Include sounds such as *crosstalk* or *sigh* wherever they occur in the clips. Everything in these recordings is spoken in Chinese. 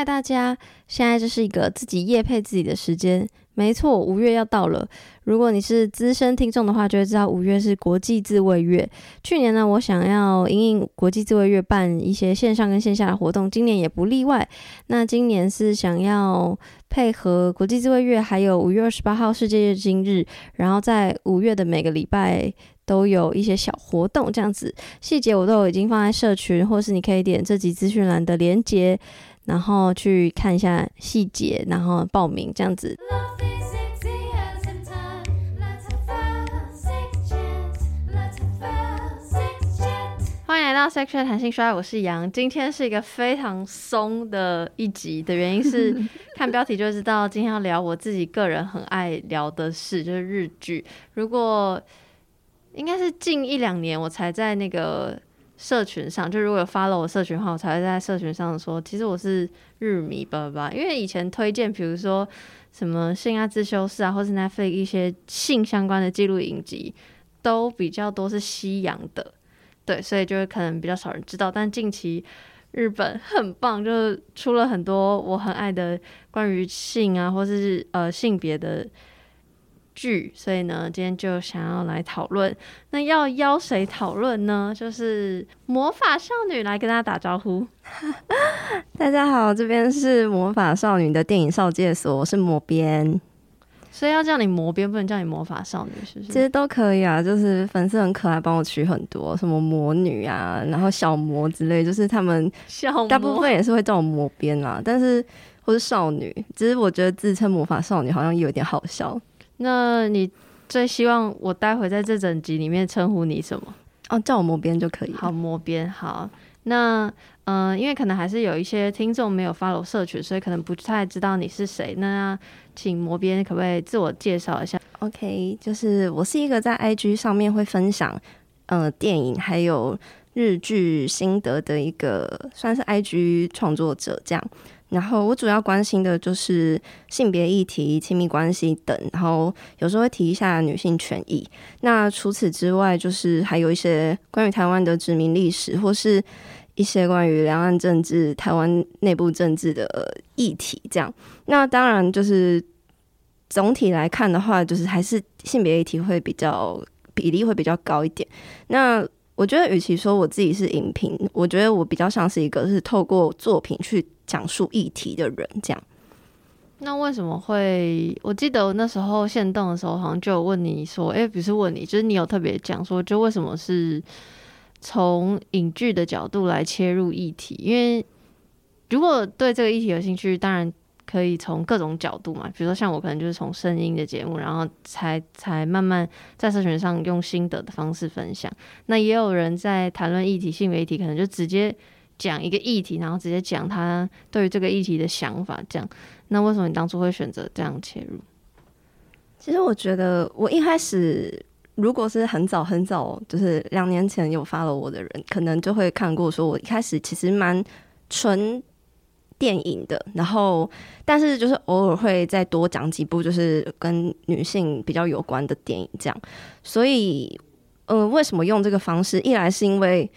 嗨，大家！现在就是一个自己业配自己的时间。没错，五月要到了。如果你是资深听众的话，就会知道五月是国际自卫月。去年呢，我想要因应国际自卫月办一些线上跟线下的活动，今年也不例外。那今年是想要配合国际自卫月，还有五月二十八号世界月经日，然后在五月的每个礼拜都有一些小活动，这样子细节我都已经放在社群，或是你可以点这集资讯栏的连接。然后去看一下细节，然后报名这样子。欢迎来到 Section 弹性说爱，我是杨。今天是一个非常松的一集的原因是，*laughs* 看标题就知道今天要聊我自己个人很爱聊的事，就是日剧。如果应该是近一两年我才在那个。社群上，就如果有发了我社群的话，我才会在社群上说，其实我是日迷吧吧。因为以前推荐，比如说什么性爱自修室啊，或是 Netflix 一些性相关的记录影集，都比较多是西洋的，对，所以就会可能比较少人知道。但近期日本很棒，就是出了很多我很爱的关于性啊，或是呃性别的。剧，所以呢，今天就想要来讨论。那要邀谁讨论呢？就是魔法少女来跟大家打招呼。*laughs* 大家好，这边是魔法少女的电影少介所，我是魔边。所以要叫你魔边，不能叫你魔法少女，是不是？其实都可以啊，就是粉丝很可爱，帮我取很多什么魔女啊，然后小魔之类，就是他们大部分也是会叫我魔边啊，但是或是少女，只是我觉得自称魔法少女好像有点好笑。那你最希望我待会在这整集里面称呼你什么？哦，叫我魔边就可以。好，魔边。好，那嗯、呃，因为可能还是有一些听众没有 follow 社群，所以可能不太知道你是谁。那请魔边可不可以自我介绍一下？OK，就是我是一个在 IG 上面会分享呃电影还有日剧心得的一个算是 IG 创作者这样。然后我主要关心的就是性别议题、亲密关系等，然后有时候会提一下女性权益。那除此之外，就是还有一些关于台湾的殖民历史，或是一些关于两岸政治、台湾内部政治的议题。这样，那当然就是总体来看的话，就是还是性别议题会比较比例会比较高一点。那我觉得，与其说我自己是影评，我觉得我比较像是一个是透过作品去讲述议题的人。这样，那为什么会？我记得那时候限动的时候，好像就有问你说，哎、欸，不是问你，就是你有特别讲说，就为什么是从影剧的角度来切入议题？因为如果对这个议题有兴趣，当然。可以从各种角度嘛，比如说像我可能就是从声音的节目，然后才才慢慢在社群上用心得的方式分享。那也有人在谈论议题、性别议题，可能就直接讲一个议题，然后直接讲他对于这个议题的想法。这样，那为什么你当初会选择这样切入？其实我觉得，我一开始如果是很早很早，就是两年前有 follow 我的人，可能就会看过，说我一开始其实蛮纯。电影的，然后但是就是偶尔会再多讲几部，就是跟女性比较有关的电影这样。所以，嗯、呃，为什么用这个方式？一来是因为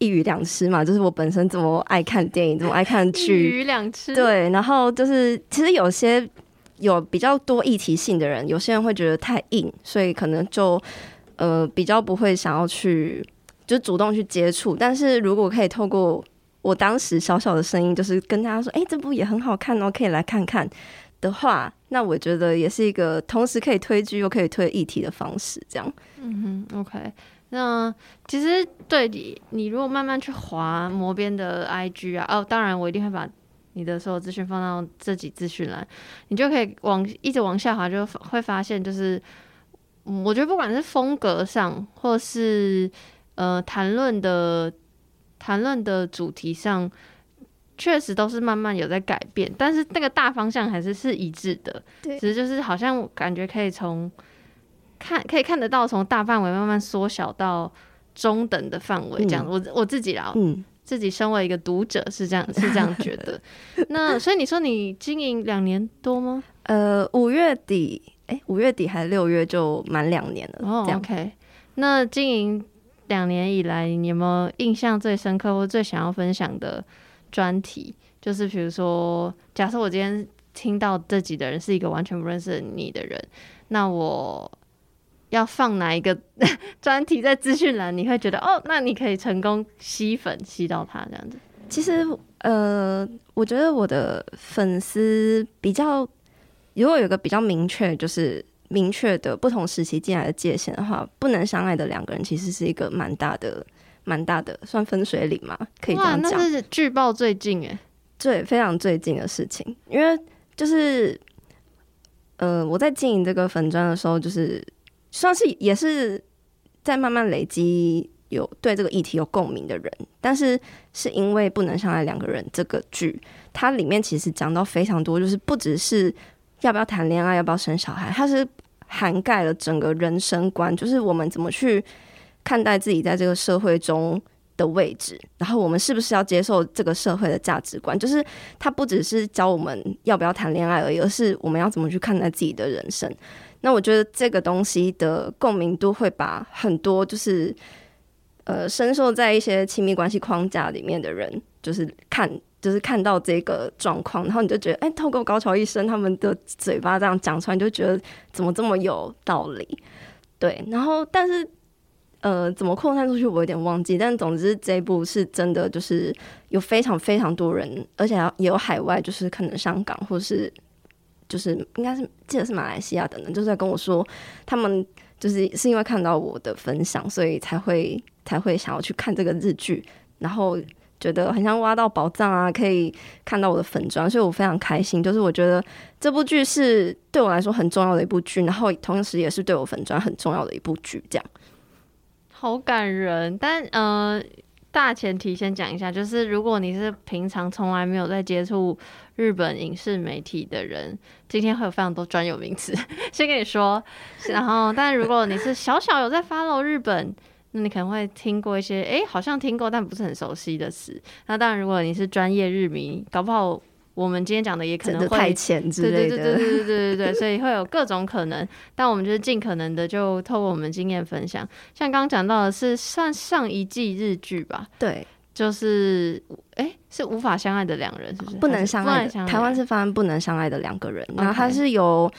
一鱼两吃嘛，就是我本身这么爱看电影，这么爱看剧，一鱼两吃。对，然后就是其实有些有比较多议题性的人，有些人会觉得太硬，所以可能就呃比较不会想要去就主动去接触。但是如果可以透过我当时小小的声音就是跟大家说：“哎、欸，这部也很好看哦，可以来看看。”的话，那我觉得也是一个同时可以推剧又可以推议题的方式。这样，嗯哼，OK。那其实对你，你如果慢慢去滑磨边的 IG 啊，哦，当然我一定会把你的所有资讯放到这集资讯栏，你就可以往一直往下滑，就会发现，就是我觉得不管是风格上，或是呃谈论的。谈论的主题上，确实都是慢慢有在改变，但是那个大方向还是是一致的。对，只是就是好像感觉可以从看可以看得到，从大范围慢慢缩小到中等的范围这样。嗯、我我自己啦，嗯，自己身为一个读者是这样是这样觉得。*laughs* 那所以你说你经营两年多吗？呃，五月底，哎、欸，五月底还是六月就满两年了。哦，OK，那经营。两年以来，你有没有印象最深刻或最想要分享的专题？就是比如说，假设我今天听到这集的人是一个完全不认识你的人，那我要放哪一个 *laughs* 专题在资讯栏？你会觉得哦，那你可以成功吸粉吸到他这样子。其实，呃，我觉得我的粉丝比较，如果有个比较明确，就是明确的不同时期进来的界限的话，不能相爱的两个人，其实是一个蛮大的。蛮大的，算分水岭嘛，可以这样讲。那是剧报最近哎，对，非常最近的事情。因为就是，呃，我在经营这个粉砖的时候，就是算是也是在慢慢累积有对这个议题有共鸣的人。但是是因为不能相爱两个人这个剧，它里面其实讲到非常多，就是不只是要不要谈恋爱，要不要生小孩，它是涵盖了整个人生观，就是我们怎么去。看待自己在这个社会中的位置，然后我们是不是要接受这个社会的价值观？就是它不只是教我们要不要谈恋爱而已，而是我们要怎么去看待自己的人生。那我觉得这个东西的共鸣度会把很多就是呃深受在一些亲密关系框架里面的人，就是看就是看到这个状况，然后你就觉得，哎，透过高桥一生他们的嘴巴这样讲出来，你就觉得怎么这么有道理？对，然后但是。呃，怎么扩散出去？我有点忘记。但总之，这一部是真的，就是有非常非常多人，而且也有海外，就是可能香港，或是就是应该是记得是马来西亚等等，就是在跟我说，他们就是是因为看到我的分享，所以才会才会想要去看这个日剧，然后觉得很像挖到宝藏啊，可以看到我的粉专，所以我非常开心。就是我觉得这部剧是对我来说很重要的一部剧，然后同时也是对我粉专很重要的一部剧，这样。好感人，但呃，大前提先讲一下，就是如果你是平常从来没有在接触日本影视媒体的人，今天会有非常多专有名词，先跟你说。然后，但如果你是小小有在 follow 日本，那你可能会听过一些，哎、好像听过但不是很熟悉的词。那当然，如果你是专业日迷，搞不好。我们今天讲的也可能会太浅之类的，对对对对对对对对，所以会有各种可能。但我们就是尽可能的就透过我们经验分享。像刚刚讲到的是上上一季日剧吧？对，就是哎、欸，是无法相爱的两人，是不是？不能相爱的，台湾是翻不能相爱的两个人。然后它是由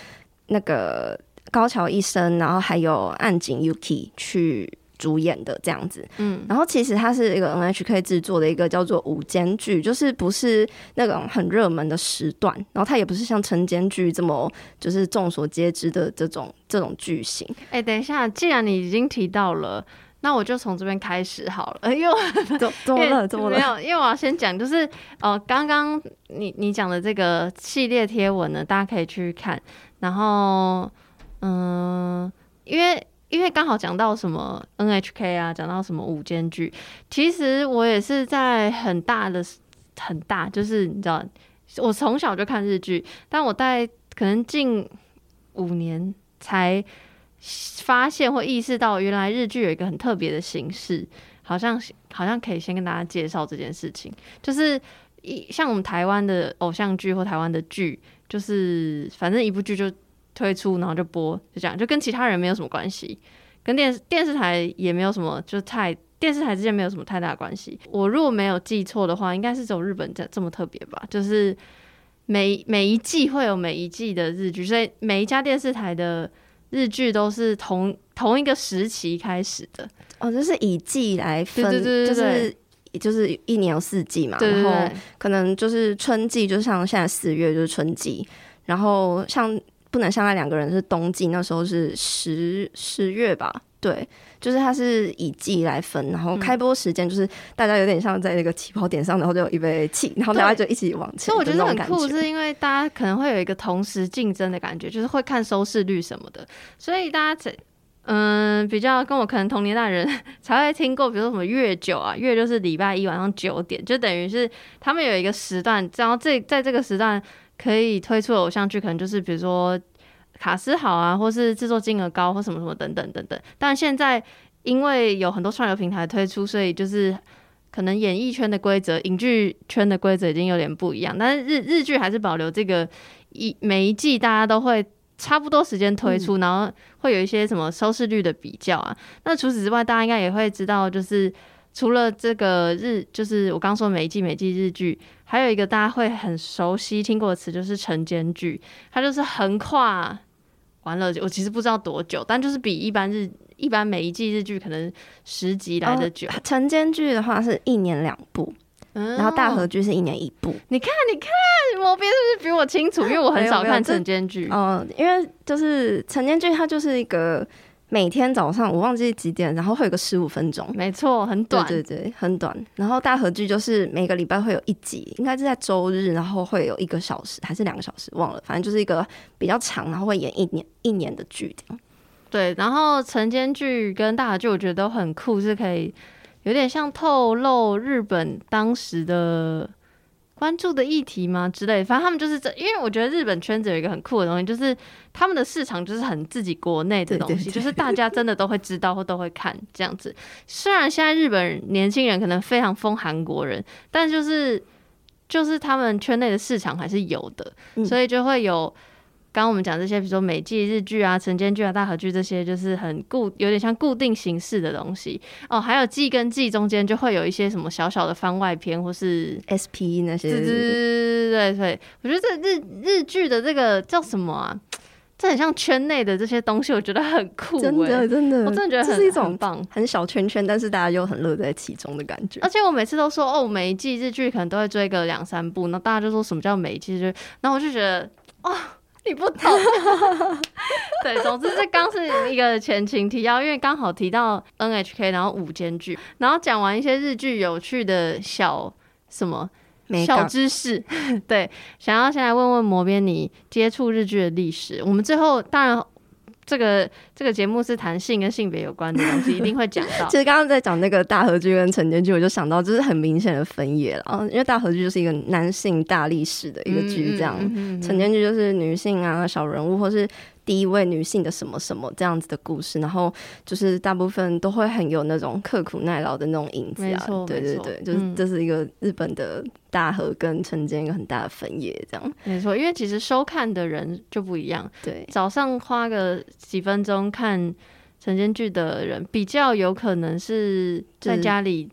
那个高桥一生，然后还有岸井 Yuki 去。主演的这样子，嗯，然后其实它是一个 NHK 制作的一个叫做午间剧，就是不是那种很热门的时段，然后它也不是像晨间剧这么就是众所皆知的这种这种剧情。哎、欸，等一下，既然你已经提到了，那我就从这边开始好了。*laughs* 因为怎怎么了？怎么了？没有，因为我要先讲，就是呃，刚刚你你讲的这个系列贴文呢，大家可以去看。然后，嗯、呃，因为。因为刚好讲到什么 NHK 啊，讲到什么午间剧，其实我也是在很大的很大，就是你知道，我从小就看日剧，但我在可能近五年才发现或意识到，原来日剧有一个很特别的形式，好像好像可以先跟大家介绍这件事情，就是一像我们台湾的偶像剧或台湾的剧，就是反正一部剧就。推出，然后就播，就这样，就跟其他人没有什么关系，跟电视电视台也没有什么，就太电视台之间没有什么太大关系。我如果没有记错的话，应该是只有日本这这么特别吧？就是每每一季会有每一季的日剧，所以每一家电视台的日剧都是同同一个时期开始的。哦，就是以季来分，对对对对对，就是就是一年有四季嘛，对对对，然后可能就是春季，就像现在四月就是春季，然后像。不能相爱两个人是冬季，那时候是十十月吧？对，就是它是以季来分，然后开播时间就是大家有点像在那个起跑点上，然后就有一杯气，然后大家就一起往前。所以我觉得很酷，是因为大家可能会有一个同时竞争的感觉，就是会看收视率什么的。所以大家嗯比较跟我可能同年代人才会听过，比如说什么月九啊，月就是礼拜一晚上九点，就等于是他们有一个时段，然后这在这个时段。可以推出的偶像剧，可能就是比如说卡斯好啊，或是制作金额高，或什么什么等等等等。但现在因为有很多串流平台推出，所以就是可能演艺圈的规则、影剧圈的规则已经有点不一样。但是日日剧还是保留这个一每一季大家都会差不多时间推出，嗯，然后会有一些什么收视率的比较啊。那除此之外，大家应该也会知道，就是除了这个日，就是我刚说每一季每季日剧，还有一个大家会很熟悉听过的词，就是晨间剧。它就是横跨完了，我其实不知道多久，但就是比一般日一般每一季日剧可能十集来的久。晨间剧的话是一年两部，嗯、然后大河剧是一年一部。你看，你看，毛边是不是比我清楚？因为我很少看晨间剧。哦，因为就是晨间剧，它就是一个。每天早上我忘记几点，然后会有个十五分钟，没错，很短，对对对，很短。然后大合剧就是每个礼拜会有一集，应该是在周日，然后会有一个小时还是两个小时，忘了，反正就是一个比较长，然后会演一年一年的剧这样。对，然后晨间剧跟大合剧我觉得都很酷，是可以有点像透露日本当时的。关注的议题吗之类，反正他们就是这，因为我觉得日本圈子有一个很酷的东西，就是他们的市场就是很自己国内的东西，就是大家真的都会知道或都会看这样子。虽然现在日本年轻人可能非常疯韩国人，但就是就是他们圈内的市场还是有的，嗯、所以就会有。刚刚我们讲这些，比如说美剧日剧啊、晨间剧啊、大河剧这些，就是很固，有点像固定形式的东西哦。还有季跟季中间就会有一些什么小小的番外篇，或是 SP 那些。对对对对，我觉得这日日剧的这个叫什么啊？这很像圈内的这些东西，我觉得很酷，欸，真的真的，我真的觉得很是一种很棒，很小圈圈，但是大家又很乐在其中的感觉。而且我每次都说哦，每一季日剧可能都会追个两三部，那大家就说什么叫每一季日剧？然后我就觉得哦。你不懂，对，总之这刚是一个前情提要，因为刚好提到 NHK，然后五间剧，然后讲完一些日剧有趣的小什么小知识，*laughs* 对，想要先来问问魔边你接触日剧的历史，我们最后当然。这个这个节目是谈性跟性别有关的东西，一定会讲到。*laughs* 其实刚刚在讲那个大和剧跟晨间剧，我就想到就是很明显的分野了。因为大和剧就是一个男性大力士的一个剧，这样；晨间剧就是女性啊小人物，或是。第一位女性的什么什么这样子的故事，然后就是大部分都会很有那种刻苦耐劳的那种影子啊，对对对，就是这是一个日本的大河跟城间一个很大的分野，这样。没错。因为其实收看的人就不一样，对，早上花个几分钟看晨间剧的人，比较有可能是在家里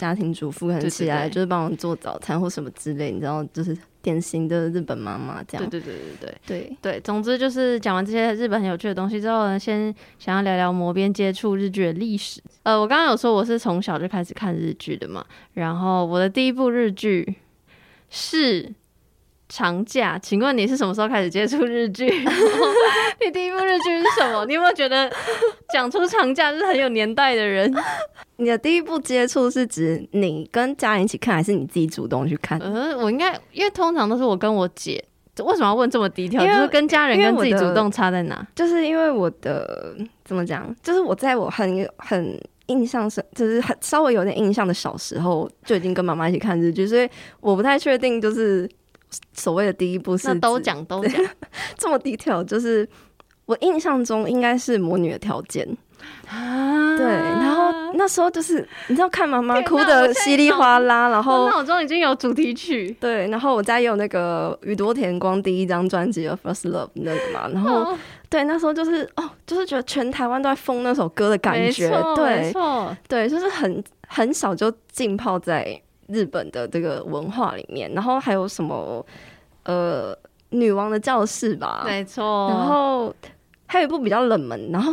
家庭主妇，可能起来就是帮我做早餐或什么之类，你知道，就是。典型的日本妈妈这样，对对对对对对对。总之就是讲完这些日本很有趣的东西之后呢，先想要聊聊磨边接触日剧的历史。呃，我刚刚有说我是从小就开始看日剧的嘛，然后我的第一部日剧是。长假，请问你是什么时候开始接触日剧？*laughs* 你第一部日剧是什么？你有没有觉得讲出长假是很有年代的人？你的第一部接触是指你跟家人一起看，还是你自己主动去看？呃，我应该因为通常都是我跟我姐。为什么要问这么低调？就是跟家人跟自己主动差在哪？就是因为我的怎么讲？就是我在我很很印象深，就是很稍微有点印象的小时候就已经跟妈妈一起看日剧，所以我不太确定就是。所谓的第一部是那都讲都讲。*laughs* 这么低调，就是我印象中应该是《魔女的条件》啊，对，然后那时候就是你知道看妈妈哭的稀里哗啦，然后脑中已经有主题曲，对，然后我家也有那个宇多田光第一张专辑的《First Love》那个嘛，然后、哦、对，那时候就是哦，就是觉得全台湾都在疯那首歌的感觉，对，对，就是很很少就浸泡在。日本的这个文化里面，然后还有什么呃，女王的教室吧，没错。然后还有一部比较冷门，然后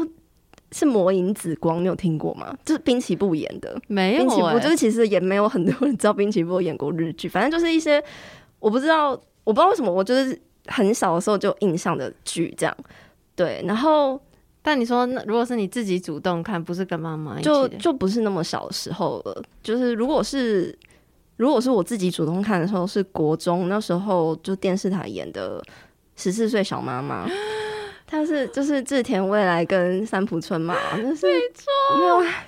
是《魔影紫光》，你有听过吗？就是滨崎步演的，没有、欸。滨崎步就是其实也没有很多人知道滨崎步演过日剧，反正就是一些我不知道，我不知道为什么，我就是很小的时候就印象的剧这样。对，然后但你说，那如果是你自己主动看，不是跟妈妈就就不是那么小的时候了。就是如果是。如果是我自己主动看的时候，是国中那时候就电视台演的《十四岁小妈妈》，*gasps* 他是就是志田未来跟三浦春马，没错，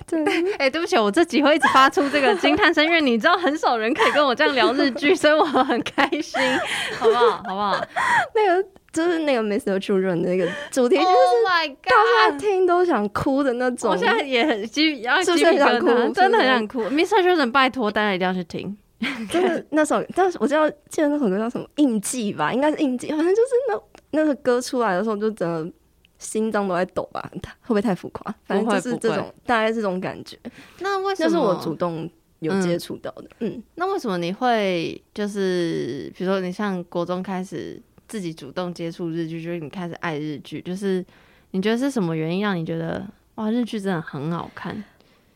对，哎、欸，对不起，我这集会一直发出这个惊叹声，因为你知道很少人可以跟我这样聊日剧，*laughs* 所以我很开心，好不好？好不好？那个就是那个《Mr. Children》那个主题，就是大家听都想哭的那种。我现在也很鸡，然后是不是很想哭？真的很想哭。《Mr. Children》拜托大家一定要去听。*laughs* 真的那首，但是我知道记得那首歌叫什么印记吧，应该是印记，反正就是那那个歌出来的时候就真的心脏都在抖吧？会不会太浮夸？反正就是这种，大概这种感觉。那为什么？那是我主动有接触到的。嗯，嗯，那为什么你会就是，比如说你像国中开始自己主动接触日剧，就是你开始爱日剧，就是你觉得是什么原因让你觉得哇，日剧真的很好看？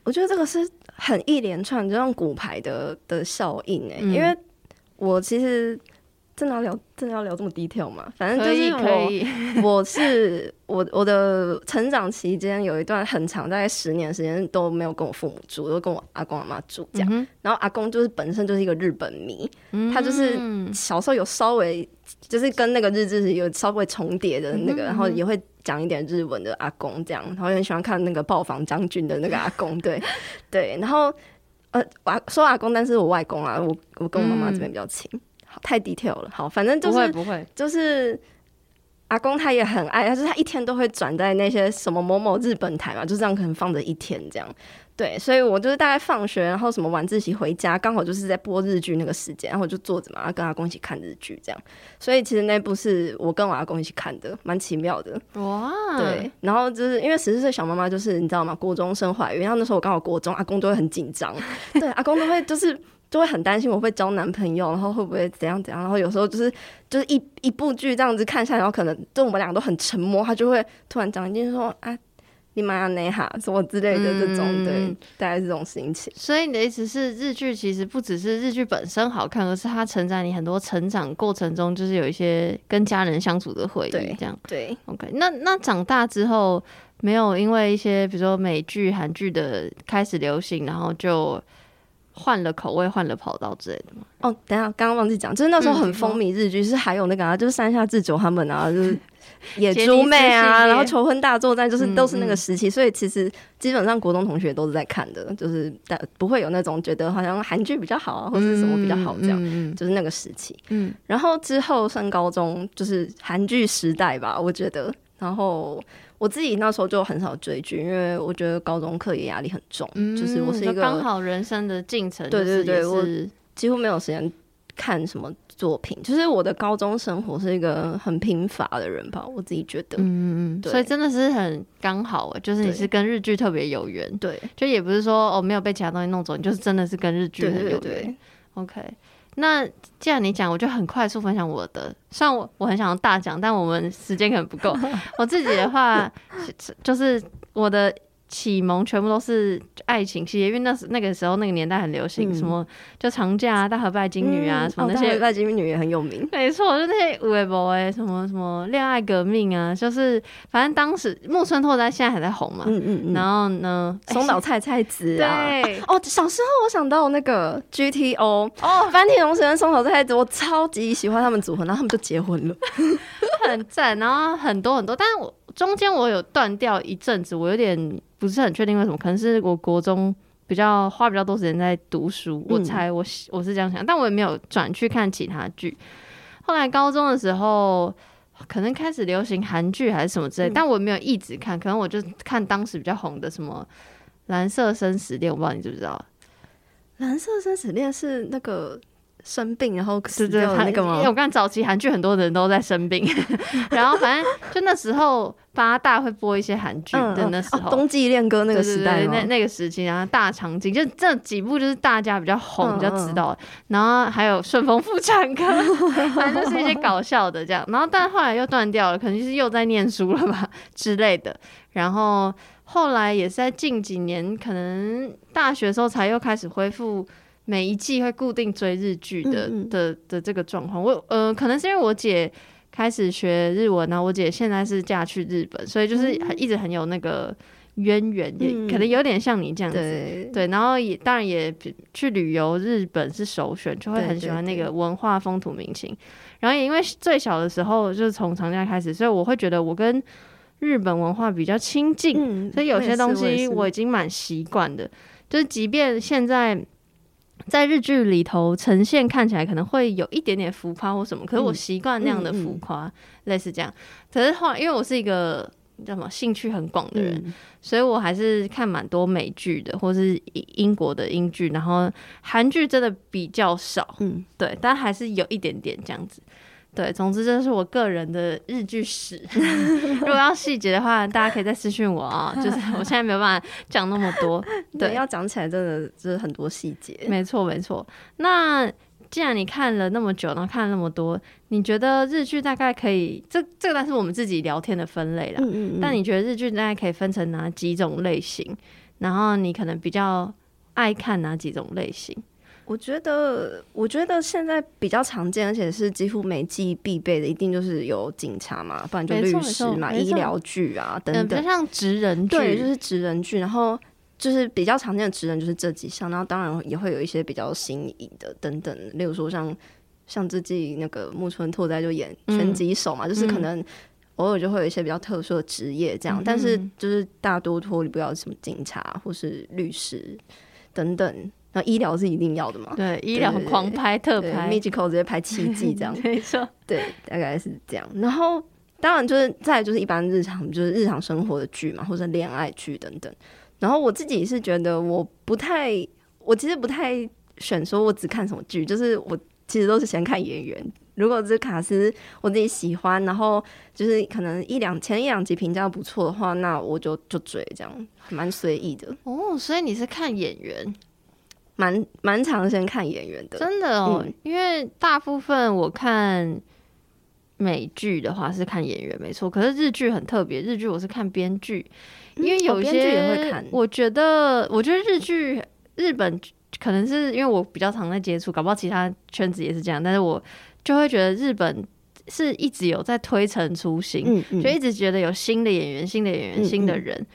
我觉得这个是很一连串这种骨牌的的效应哎、欸，嗯、因为我其实。真的要聊，真的要聊这么 detail 吗？反正就是我，我是我我的成长期间有一段很长，大概十年时间都没有跟我父母住，都跟我阿公阿妈住这样。嗯、然后阿公就是本身就是一个日本迷，嗯、他就是小时候有稍微就是跟那个日志有稍微重叠的那个，嗯、然后也会讲一点日文的阿公这样，然后也很喜欢看那个暴房将军的那个阿公，*laughs* 对对。然后呃，我说阿公，但是我外公啊，我我跟我妈妈这边比较亲。嗯太 detail 了，好，反正就是不会，不会，就是阿公他也很爱，他就是他一天都会转在那些什么某某日本台嘛，就这样可能放着一天这样，对，所以我就是大概放学，然后什么晚自习回家，刚好就是在播日剧那个时间，然后我就坐着嘛，跟阿公一起看日剧这样，所以其实那部是我跟我阿公一起看的，蛮奇妙的。哇，对，然后就是因为十四岁小妈妈就是你知道吗？国中生怀孕，然后那时候我刚好国中，阿公都会很紧张，对，阿公都会就是。就会很担心我会交男朋友，然后会不会怎样怎样，然后有时候就是就是一一部剧这样子看下来，然后可能就我们两个都很沉默，他就会突然讲一句说啊，你妈呀，内哈什么之类的这种，嗯、对，大概是这种心情。所以你的意思是，日剧其实不只是日剧本身好看，而是它承载你很多成长过程中，就是有一些跟家人相处的回忆，对这样对。OK，那那长大之后没有因为一些比如说美剧、韩剧的开始流行，然后就。换了口味，换了跑道之类的吗？哦，等下，刚刚忘记讲，就是那时候很风靡日剧，嗯、是还有那个啊，就是山下智久他们啊，*laughs* 就是野猪妹啊，然后求婚大作战，就是都是那个时期，嗯嗯，所以其实基本上国中同学都是在看的，就是但不会有那种觉得好像韩剧比较好啊，或者什么比较好这样，就是那个时期。嗯，然后之后上高中就是韩剧时代吧，我觉得，然后。我自己那时候就很少追剧，因为我觉得高中课业压力很重，嗯、就是我是一个刚好人生的进程，对对对，我几乎没有时间看什么作品，就是我的高中生活是一个很贫乏的人吧，我自己觉得，嗯嗯，对所以真的是很刚好，就是你是跟日剧特别有缘，对，就也不是说哦没有被其他东西弄走，你就是真的是跟日剧很有缘，OK。那既然你讲，我就很快速分享我的。虽然我我很想要大奖，但我们时间可能不够。我自己的话，*laughs* 就是我的。启蒙全部都是爱情系列，因为那时那个时候那个年代很流行、嗯、什么，就长假啊、大和拜金女啊，嗯、什么那些。拜金女也很有名。没错，就那些有的没的什么什么恋爱革命啊，就是反正当时木村拓哉现在还在红嘛。嗯嗯，嗯然后呢，松岛菜菜子啊。对。哦，小时候我想到那个 GTO 哦，坂田龙神跟松岛菜菜子，我超级喜欢他们组合，然后他们就结婚了，*laughs* 很赞。然后很多很多，但是我中间我有断掉一阵子，我有点。不是很确定为什么，可能是我国中比较花比较多时间在读书，嗯、我猜我我是这样想，但我也没有转去看其他剧。后来高中的时候，可能开始流行韩剧还是什么之类，嗯、但我也没有一直看，可能我就看当时比较红的什么《蓝色生死恋》，我不知道你知不知道，《蓝色生死恋》是那个。生病，然后死掉的那个吗？因为我看早期韩剧很多人都在生病，*laughs* 然后反正就那时候八大会播一些韩剧的那时候，嗯嗯哦、冬季恋歌那个时代，那那个时期，然后大场景就这几部就是大家比较红、嗯、比较知道，嗯、然后还有顺风妇产科，*laughs* 反正就是一些搞笑的这样，然后但后来又断掉了，可能就是又在念书了吧 *laughs* 之类的，然后后来也是在近几年，可能大学的时候才又开始恢复。每一季会固定追日剧的的的这个状况，我呃可能是因为我姐开始学日文，然后我姐现在是嫁去日本，所以就是很一直很有那个渊源，嗯、也可能有点像你这样子，对，对，然后也当然也去旅游，日本是首选，就会很喜欢那个文化风土民情。对对对，然后也因为最小的时候就是从长假开始，所以我会觉得我跟日本文化比较亲近，嗯、所以有些东西我已经蛮习惯的，就是即便现在。在日剧里头呈现看起来可能会有一点点浮夸或什么，可是我习惯那样的浮夸，嗯嗯嗯、类似这样。可是后来因为我是一个叫什么兴趣很广的人，嗯、所以我还是看蛮多美剧的，或是英国的英剧，然后韩剧真的比较少。嗯，对，但还是有一点点这样子。对，总之这是我个人的日剧史。*laughs* 如果要细节的话，大家可以再私信我啊。就是我现在没有办法讲那么多，*laughs* 对，对要讲起来真的就是很多细节。没错，没错。那既然你看了那么久，然后看了那么多，你觉得日剧大概可以？这这个，但是我们自己聊天的分类啦。嗯嗯嗯。但你觉得日剧大概可以分成哪几种类型？然后你可能比较爱看哪几种类型？我觉得，我觉得现在比较常见，而且是几乎每季必备的，一定就是有警察嘛，不然就律师嘛，医疗剧啊等等，比较像职人剧，对，就是职人剧。然后就是比较常见的职人就是这几项，然后当然也会有一些比较新颖的等等，例如说像像这季那个木村拓哉就演拳击手嘛，嗯、就是可能偶尔就会有一些比较特殊的职业这样，嗯、但是就是大多脱离不了什么警察或是律师等等。那医疗是一定要的嘛？对，医疗狂拍特拍，Magical 直接拍七季这样，*laughs* 没错。对，大概是这样。然后当然就是再就是一般日常就是日常生活的剧嘛，或者恋爱剧等等。然后我自己是觉得我不太，我其实不太选说我只看什么剧，就是我其实都是先看演员。如果这卡司我自己喜欢，然后就是可能一两前一两集评价不错的话，那我就就追这样，蛮随意的。哦，所以你是看演员？蛮蛮常先看演员的，真的哦。嗯、因为大部分我看美剧的话是看演员没错，可是日剧很特别，日剧我是看编剧，因为有些。我觉得，我觉得日剧日本可能是因为我比较常在接触，搞不好其他圈子也是这样，但是我就会觉得日本是一直有在推陈出新，嗯嗯、就一直觉得有新的演员、新的演员、新的人。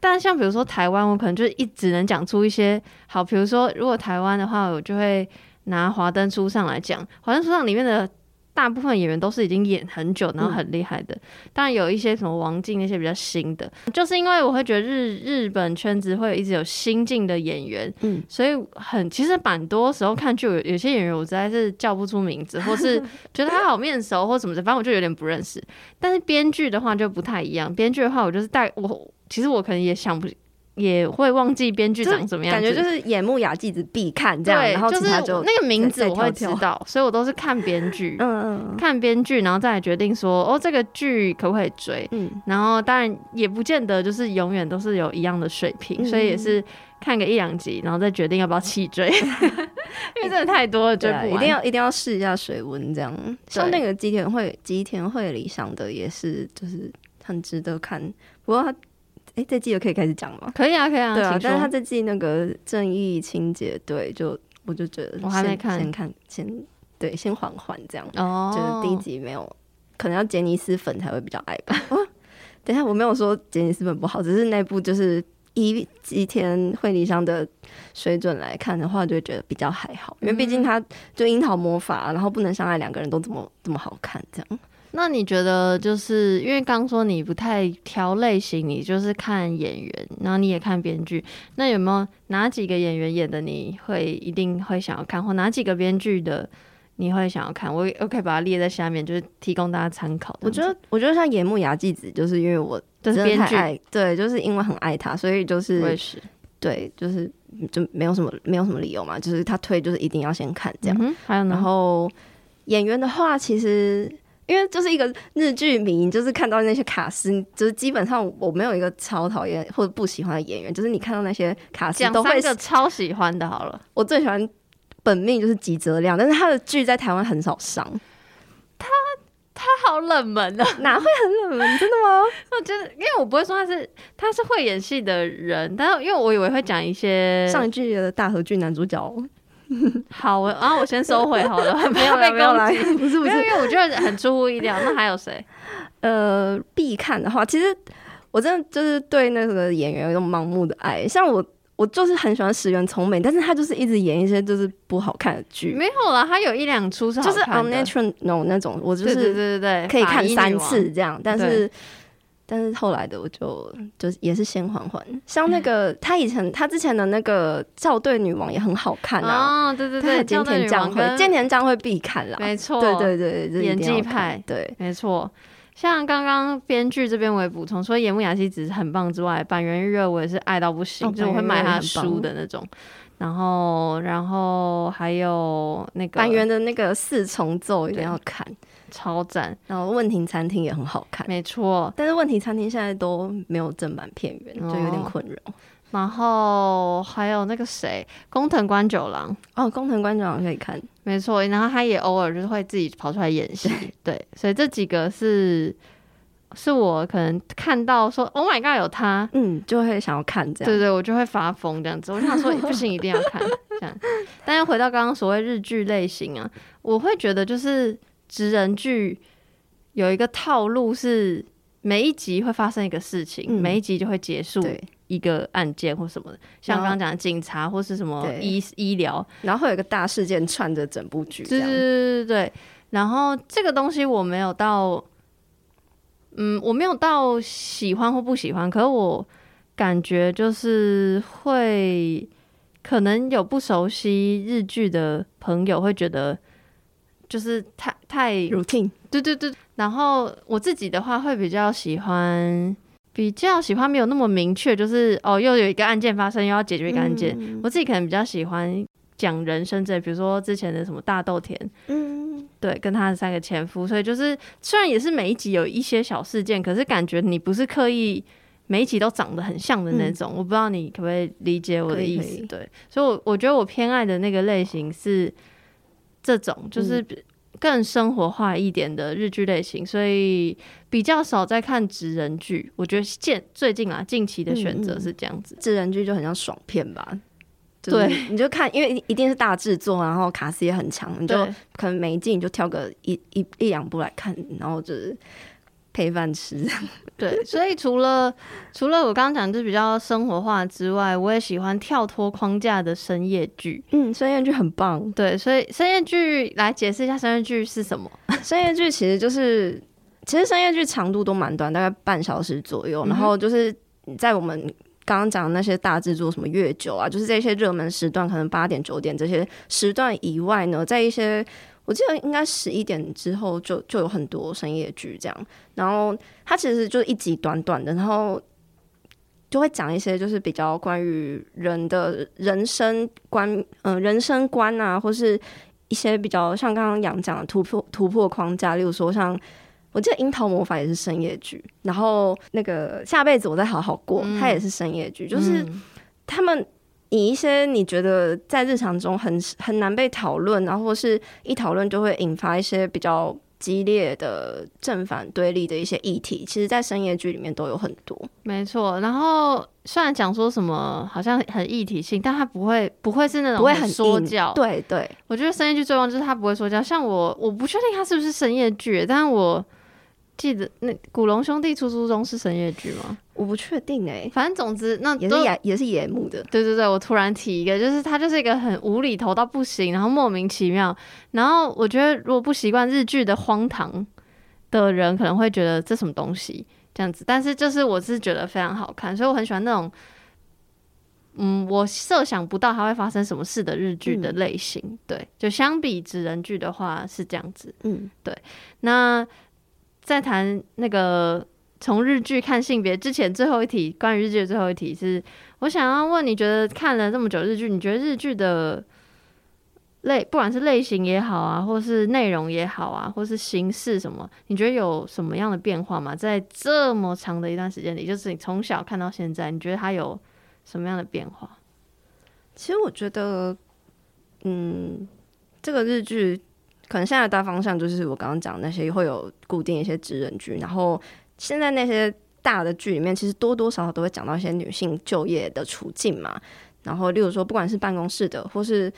但像比如说台湾，我可能就一直能讲出一些好，比如说如果台湾的话，我就会拿《华灯初上》来讲，《华灯初上》里面的大部分演员都是已经演很久，然后很厉害的。当然、嗯、有一些什么王静那些比较新的，就是因为我会觉得日日本圈子会有一直有新进的演员，嗯，所以很其实蛮多时候看剧有有些演员我实在是叫不出名字，*laughs* 或是觉得他好面熟或什么的，反正我就有点不认识。但是编剧的话就不太一样，编剧的话我就是带我。其实我可能也想不，也会忘记编剧长什么样子，感觉就是演木雅纪子必看这样，然后其他就那个名字我会知道，所以我都是看编剧，嗯嗯，看编剧，然后再来决定说哦这个剧可不可以追，嗯，然后当然也不见得就是永远都是有一样的水平，嗯、所以也是看个一两集，然后再决定要不要弃追，*laughs* 因为真的太多了，追不完，一定要一定要试一下水温这样。像那个吉田会吉田会理想的也是，就是很值得看，不过他。哎，这季就可以开始讲吗？可以啊，可以啊。对啊，但是他这季那个正义清洁队，就我就觉得我还没看，先看先对，先缓缓这样。哦，就是第一集没有，可能要杰尼斯粉才会比较爱吧。*laughs* 等一下，我没有说杰尼斯粉不好，只是那部就是以吉田惠梨香的水准来看的话，就会觉得比较还好，因为毕竟他就樱桃魔法，然后不能相爱两个人都这么这么好看这样。那你觉得，就是因为刚说你不太挑类型，你就是看演员，然后你也看编剧。那有没有哪几个演员演的你会一定会想要看，或哪几个编剧的你会想要看？我我可以把它列在下面，就是提供大家参考。我觉得，我觉得像野木雅纪子，就是因为我真的太爱，对，就是因为很爱他，所以就是，我也是，对，就是就没有什么没有什么理由嘛，就是他推就是一定要先看这样。嗯、还有呢，然后演员的话，其实。因为就是一个日剧迷，就是看到那些卡司，就是基本上我没有一个超讨厌或者不喜欢的演员，就是你看到那些卡司都会讲三个超喜欢的。好了，我最喜欢本命就是吉泽亮，但是他的剧在台湾很少上。他他好冷门啊，哪会很冷门？真的吗？*laughs* 我觉得，因为我不会说他是他是会演戏的人，但是因为我以为会讲一些上一季的大和剧男主角。*laughs* 好，我然后我先收回好了，*laughs* 不要被攻击。*laughs* 不是不是，因为我觉得很出乎意料。那还有谁？呃，必看的话，其实我真的就是对那个演员有一种盲目的爱。像我，我就是很喜欢石原聪美，但是他就是一直演一些就是不好看的剧。没有啦，他有一两出是就是 unnatural no 那种，我就是对对对对，可以看三次这样，但是。但是后来的我就就也是先缓缓，像那个他以前他之前的那个校对女王也很好看啊，哦、对对对，菅田将晖菅田将晖必看啦，没错，对对对，演技派，对，没错。像刚刚编剧这边我也补充，除了野木亚纪子很棒之外，坂元裕二我也是爱到不行，哦、就我会买他的书的那种。然后然后还有那个板垣的那个四重奏一定要看。超赞。然后问题餐厅也很好看，没错。但是问题餐厅现在都没有正版片源，就有点困扰。哦。然后还有那个谁，工藤官九郎哦，工藤官九郎可以看，没错。然后他也偶尔就是会自己跑出来演戏，*laughs* 对。所以这几个是是我可能看到说 “Oh my god”，有他，嗯，就会想要看这样。对对，我就会发疯这样子。我就想说 *laughs* 不行，一定要看这样。但是回到刚刚所谓日剧类型啊，我会觉得就是职人剧有一个套路是每一集会发生一个事情，嗯、每一集就会结束。一个案件或什么的，像刚刚讲的警察或是什么医医疗，然后会有一个大事件串着整部剧。对对对对，然后这个东西我没有到，嗯，我没有到喜欢或不喜欢，可是我感觉就是会，可能有不熟悉日剧的朋友会觉得，就是太太 routine。对对对，然后我自己的话会比较喜欢。比较喜欢没有那么明确，就是哦，又有一个案件发生，又要解决一个案件。嗯、我自己可能比较喜欢讲人生这，比如说之前的什么大豆田，嗯，对，跟他的三个前夫，所以就是虽然也是每一集有一些小事件，可是感觉你不是刻意每一集都长得很像的那种。嗯、我不知道你可不可以理解我的意思？对，所以我，我我觉得我偏爱的那个类型是这种，就是。嗯更生活化一点的日剧类型，所以比较少在看职人剧。我觉得近最近啊，近期的选择是这样子，职人剧就很像爽片吧？对，你就看，因为一定是大制作，然后卡斯也很强，你就可能每一季你就挑个一一一两部来看，然后就是。配饭吃，对，所以除了除了我刚刚讲就是比较生活化之外，我也喜欢跳脱框架的深夜剧。嗯，深夜剧很棒。对，所以深夜剧来解释一下深夜剧是什么？深夜剧其实就是，其实深夜剧长度都蛮短，大概半小时左右。然后就是在我们刚刚讲的那些大制作，什么月九啊，就是这些热门时段，可能八点九点这些时段以外呢，在一些。我记得应该十一点之后就就有很多深夜剧这样，然后它其实就一集短短的，然后就会讲一些就是比较关于人的人生观，嗯、呃，人生观啊，或是一些比较像刚刚杨讲的突破突破框架，例如说像我记得《樱桃魔法》也是深夜剧，然后那个下辈子我再好好过，嗯、它也是深夜剧，就是他们。以一些你觉得在日常中很很难被讨论，然后或是一讨论就会引发一些比较激烈的正反对立的一些议题，其实，在深夜剧里面都有很多。没错，然后虽然讲说什么好像很议题性，但它不会不会是那种不会很说教。对对，我觉得深夜剧最棒就是它不会说教。像我，我不确定它是不是深夜剧，但是我。记得那古龙兄弟出租中是深夜剧吗？我不确定哎、欸，反正总之那也是也也是野木的。对对对，我突然提一个，就是他就是一个很无厘头到不行，然后莫名其妙。然后我觉得如果不习惯日剧的荒唐的人，可能会觉得这什么东西这样子。但是就是我是觉得非常好看，所以我很喜欢那种，嗯，我设想不到它会发生什么事的日剧的类型。嗯、对，就相比纸人剧的话是这样子。嗯，对，那。在谈那个从日剧看性别之前，最后一题关于日剧的最后一题是，我想要问，你觉得看了这么久日剧，你觉得日剧的类，不管是类型也好啊，或是内容也好啊，或是形式什么，你觉得有什么样的变化吗？在这么长的一段时间里，就是你从小看到现在，你觉得它有什么样的变化？其实我觉得，嗯，这个日剧。可能现在的大方向就是我刚刚讲那些会有固定一些职人剧，然后现在那些大的剧里面，其实多多少少都会讲到一些女性就业的处境嘛。然后，例如说，不管是办公室的，或是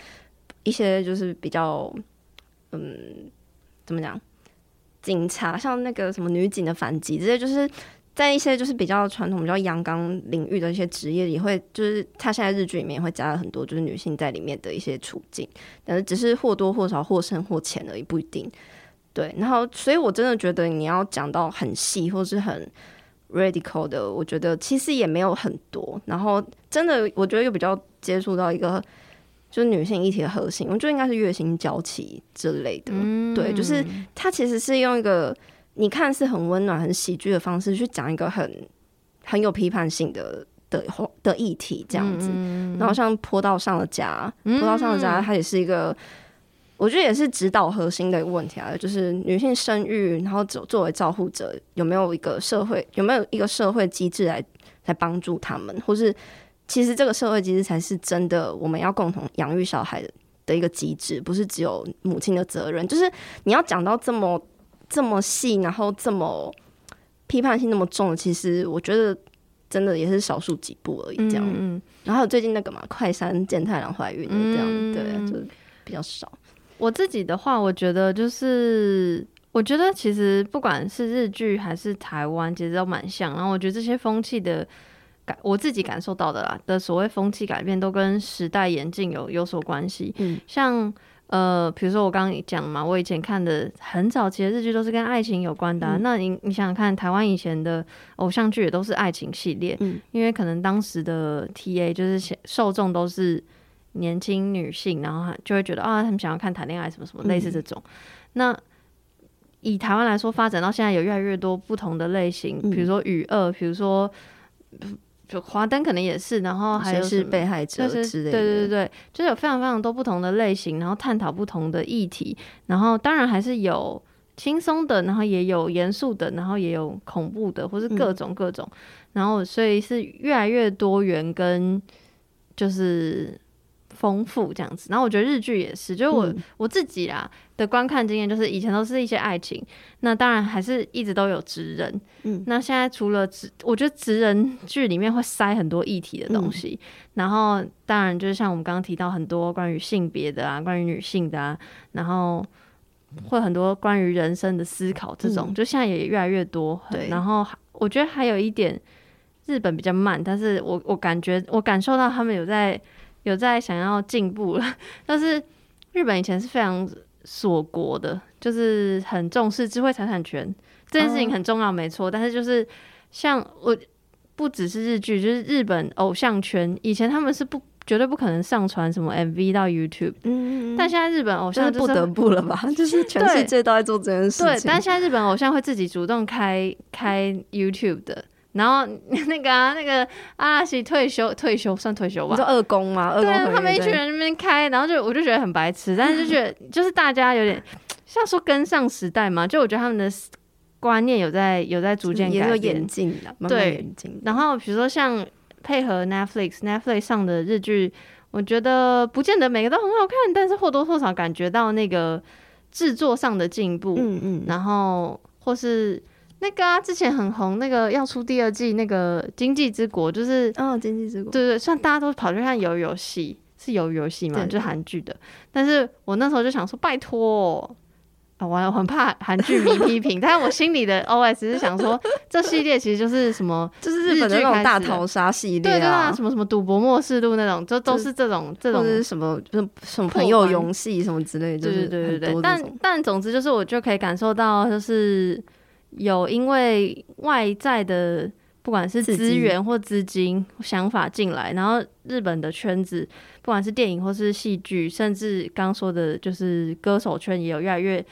一些就是比较，嗯，怎么讲，警察，像那个什么女警的反击，这些就是。在一些就是比较传统、比较阳刚领域的一些职业也，会就是他现在日剧里面也会加了很多就是女性在里面的一些处境，但是只是或多或少、或深或浅而已，不一定。对，然后所以我真的觉得你要讲到很细或是很 radical 的，我觉得其实也没有很多。然后真的，我觉得又比较接触到一个就是女性议题的核心，我觉得应该是月薪娇妻之类的。嗯，对，就是它其实是用一个。你看是很温暖、很喜剧的方式去讲一个很很有批判性的的的议题，这样子。嗯、然后像坡道上的家，坡道上的家，它也是一个，我觉得也是指导核心的一个问题啊，就是女性生育，然后作作为照护者，有没有一个社会，有没有一个社会机制来来帮助他们，或是其实这个社会机制才是真的我们要共同养育小孩的的一个机制，不是只有母亲的责任。就是你要讲到这么这么细，然后这么批判性那么重，其实我觉得真的也是少数几部而已。这样，嗯嗯，然后最近那个嘛，快三健太郎怀孕的这样，嗯、对，就比较少。我自己的话，我觉得就是，我觉得其实不管是日剧还是台湾，其实都蛮像。然后我觉得这些风气的改，我自己感受到的啦的所谓风气改变，都跟时代演进有有所关系。嗯，像呃，比如说我刚刚讲嘛，我以前看的很早期的日剧都是跟爱情有关的啊。嗯，那你你想想看，台湾以前的偶像剧也都是爱情系列，嗯，因为可能当时的 TA 就是受众都是。年轻女性，然后就会觉得啊，他们想要看谈恋爱什么什么类似这种。嗯、那以台湾来说，发展到现在有越来越多不同的类型，嗯、比如说与恶，比如说就华灯可能也是，然后还有是被害者之类的，对对对对，就是有非常非常多不同的类型，然后探讨不同的议题，然后当然还是有轻松的，然后也有严肃的，然后也有恐怖的，或是各种各种，嗯、然后所以是越来越多元跟就是。丰富这样子，然后我觉得日剧也是，就是我、嗯、我自己啦的观看经验，就是以前都是一些爱情，那当然还是一直都有职人，嗯，那现在除了职，我觉得职人剧里面会塞很多议题的东西，嗯、然后当然就是像我们刚刚提到很多关于性别的啊，关于女性的啊，然后会很多关于人生的思考这种，嗯、就现在也越来越多，对，然后我觉得还有一点日本比较慢，但是我我感觉我感受到他们有在。有在想要进步了，但是日本以前是非常锁国的，就是很重视智慧财产权这件事情很重要，没错。哦、但是就是像我，不只是日剧，就是日本偶像圈，以前他们是不绝对不可能上传什么 MV 到 YouTube，嗯，但现在日本偶像、就是、不得不了吧？*laughs* 就是全世界都在做这件事情。对，但现在日本偶像会自己主动开开 YouTube 的。然后那个啊，那个阿拉西退休退休算退休吧？你说二宫吗？二他们一群人那边开，然后就我就觉得很白痴，但是就觉得就是大家有点 *laughs* 像说跟上时代嘛，就我觉得他们的观念有在有在逐渐改变，演进的，对。然后比如说像配合 Netflix，Netflix 上的日剧，我觉得不见得每个都很好看，但是或多或少感觉到那个制作上的进步，嗯嗯，然后或是。那个啊，之前很红，那个要出第二季，那个《经济之国》就是，哦，《经济之国》对对，算大家都跑去看鱿鱼游戏，是鱿鱼游戏嘛，就是韩剧的，但是我那时候就想说，拜托，我很怕韩剧迷批评，但是我心里的 OS 是想说，这系列其实就是什么，*laughs* 就是日本的那种大逃杀系列啊，对啊，什么什么赌博末世录那种，就都是这种这种是什么，就是什么朋友游戏什么之类的，对对对对对，但但总之就是我就可以感受到就是。有因为外在的不管是资源或资金想法进来，然后日本的圈子，不管是电影或是戏剧，甚至刚说的就是歌手圈，也有越来越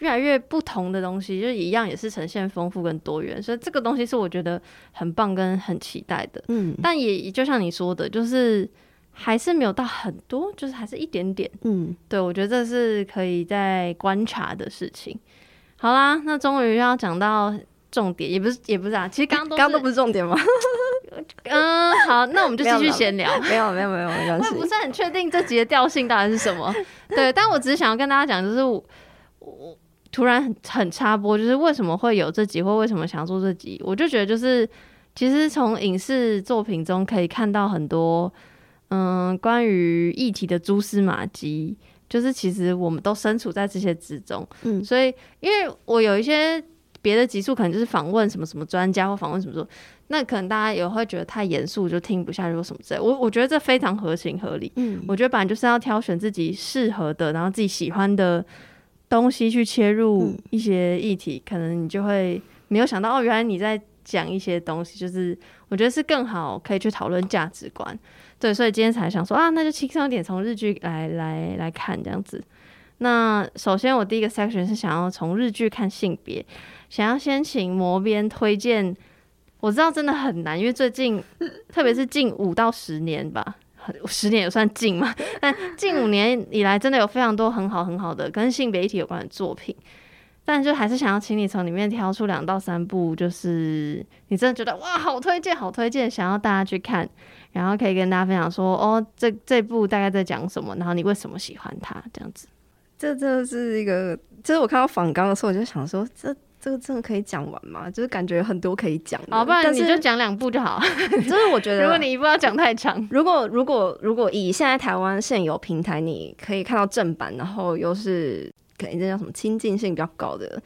越来越不同的东西，就是一样也是呈现丰富跟多元，所以这个东西是我觉得很棒跟很期待的。嗯，但也就像你说的，就是还是没有到很多，就是还是一点点。嗯，对，我觉得这是可以在观察的事情。好啦，那终于要讲到重点，也不是也不是啊，其实刚刚刚都不是重点吗？*laughs* 嗯，好，那我们就继续闲聊。*laughs* 没有没有没有没关系。我不是很确定这集的调性到底是什么，*laughs* 对，但我只是想要跟大家讲，就是我，我突然很很插播，就是为什么会有这集，或为什么想做这集，我就觉得就是其实从影视作品中可以看到很多嗯关于议题的蛛丝马迹。就是其实我们都身处在这些之中，嗯，所以因为我有一些别的集数，可能就是访问什么什么专家或访问什么说，那可能大家也会觉得太严肃，就听不下去或什么之类。我我觉得这非常合情合理，嗯，我觉得本来就是要挑选自己适合的，然后自己喜欢的东西去切入一些议题，嗯，可能你就会没有想到哦，原来你在讲一些东西，就是我觉得是更好可以去讨论价值观。对，所以今天才想说啊，那就轻松一点，从日剧来来来看这样子。那首先，我第一个 section 是想要从日剧看性别，想要先请魔编推荐。我知道真的很难，因为最近，特别是近五到十年吧，十年也算近嘛，但近五年以来真的有非常多很好很好的跟性别议题有关的作品。但就还是想要请你从里面挑出两到三部，就是你真的觉得哇，好推荐，好推荐，想要大家去看，然后可以跟大家分享说，哦，这这部大概在讲什么，然后你为什么喜欢它，这样子。这这是一个，就是我看到仿纲的时候，我就想说，这这个真的可以讲完吗？就是感觉很多可以讲。好，不然你就讲两部就好。*laughs* 就是我觉得，*laughs* 如果你一部要讲太长，如果如果如果以现在台湾现有平台，你可以看到正版，然后又是。可能，这叫什么亲近性比较高的，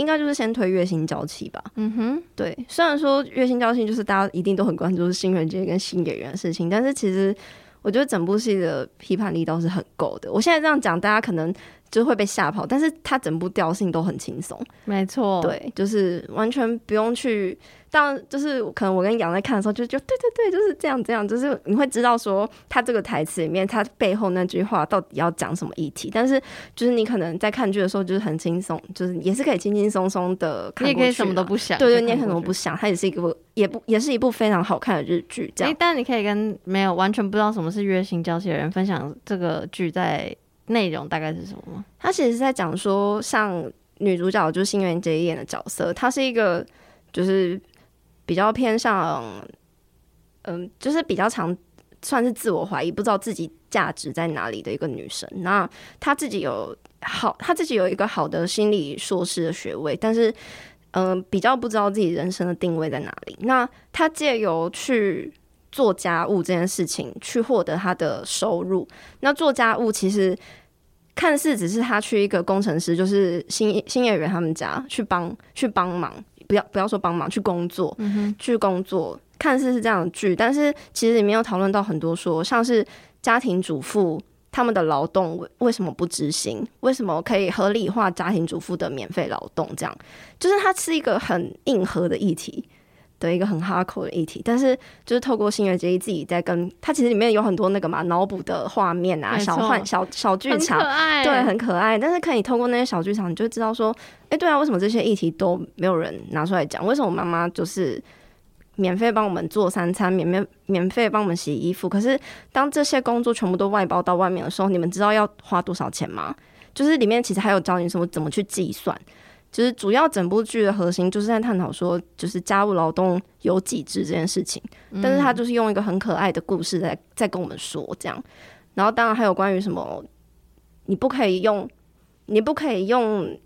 应该就是先推《月薪娇妻》吧。嗯哼，对。虽然说《月薪娇妻》就是大家一定都很关注是新人节跟新演员的事情，但是其实我觉得整部戏的批判力倒是很够的。我现在这样讲，大家可能就会被吓跑，但是它整部调性都很轻松。没错，对，就是完全不用去。当然，就是可能我跟杨在看的时候，就就对对对，就是这样这样，就是你会知道说他这个台词里面他背后那句话到底要讲什么议题。但是就是你可能在看剧的时候，就是很轻松，就是也是可以轻轻松松的看。你也可以什么都不想，对对，你也可能不想。它也是一个也不也是一部非常好看的日剧。这样，但你可以跟没有完全不知道什么是月薪娇妻的人分享这个剧在内容大概是什么吗？他其实是在讲说，像女主角就是新垣结衣演的角色，她是一个就是。比较偏向，嗯，就是比较常算是自我怀疑，不知道自己价值在哪里的一个女生。那她自己有好，她自己有一个好的心理硕士的学位，但是，嗯，比较不知道自己人生的定位在哪里。那她借由去做家务这件事情，去获得她的收入。那做家务其实看似只是他去一个工程师，就是新新演员他们家去帮去帮忙。不要不要说帮忙去工作，去工作，看似是这样的剧，但是其实里面有讨论到很多说，说像是家庭主妇他们的劳动为为什么不执行？为什么可以合理化家庭主妇的免费劳动？这样就是它是一个很硬核的议题的一个很 hardcore 的议题，但是就是透过新月结衣自己在跟他其实里面有很多那个嘛脑补的画面啊，错小幻小小剧场，对，很可爱。但是可以透过那些小剧场，你就知道说。哎，欸、对啊，为什么这些议题都没有人拿出来讲？为什么我妈妈就是免费帮我们做三餐，免免免费帮我们洗衣服？可是当这些工作全部都外包到外面的时候，你们知道要花多少钱吗？就是里面其实还有教你什么怎么去计算。就是主要整部剧的核心就是在探讨说，就是家务劳动有几支这件事情。但是他就是用一个很可爱的故事在在跟我们说这样。然后当然还有关于什么，你不可以用，你不可以用。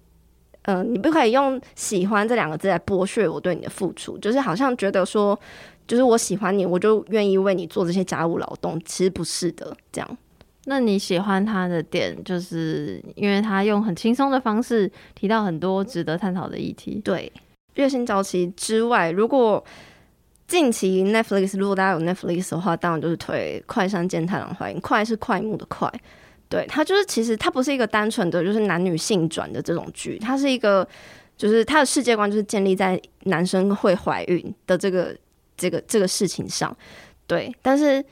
嗯、呃，你不可以用“喜欢”这两个字来剥削我对你的付出，就是好像觉得说，就是我喜欢你，我就愿意为你做这些家务劳动。其实不是的，这样。那你喜欢他的点，就是因为他用很轻松的方式提到很多值得探讨的议题。对，月薪娇妻之外，如果近期 Netflix，如果大家有 Netflix 的话，当然就是推《快山健太郎欢迎》，快是快木的快。对，它就是其实它不是一个单纯的就是男女性转的这种剧，它是一个就是它的世界观就是建立在男生会怀孕的这个这个这个事情上，对，但是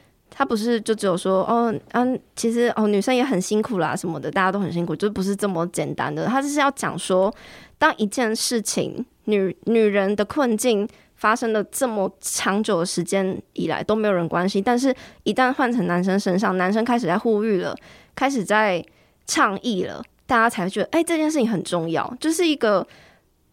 他不是就只有说哦嗯，其实哦女生也很辛苦啦什么的，大家都很辛苦，就不是这么简单的，他就是要讲说，当一件事情女女人的困境发生了这么长久的时间以来都没有人关心，但是一旦换成男生身上，男生开始在呼吁了。开始在倡议了，大家才会觉得，哎、这件事情很重要，就是一个。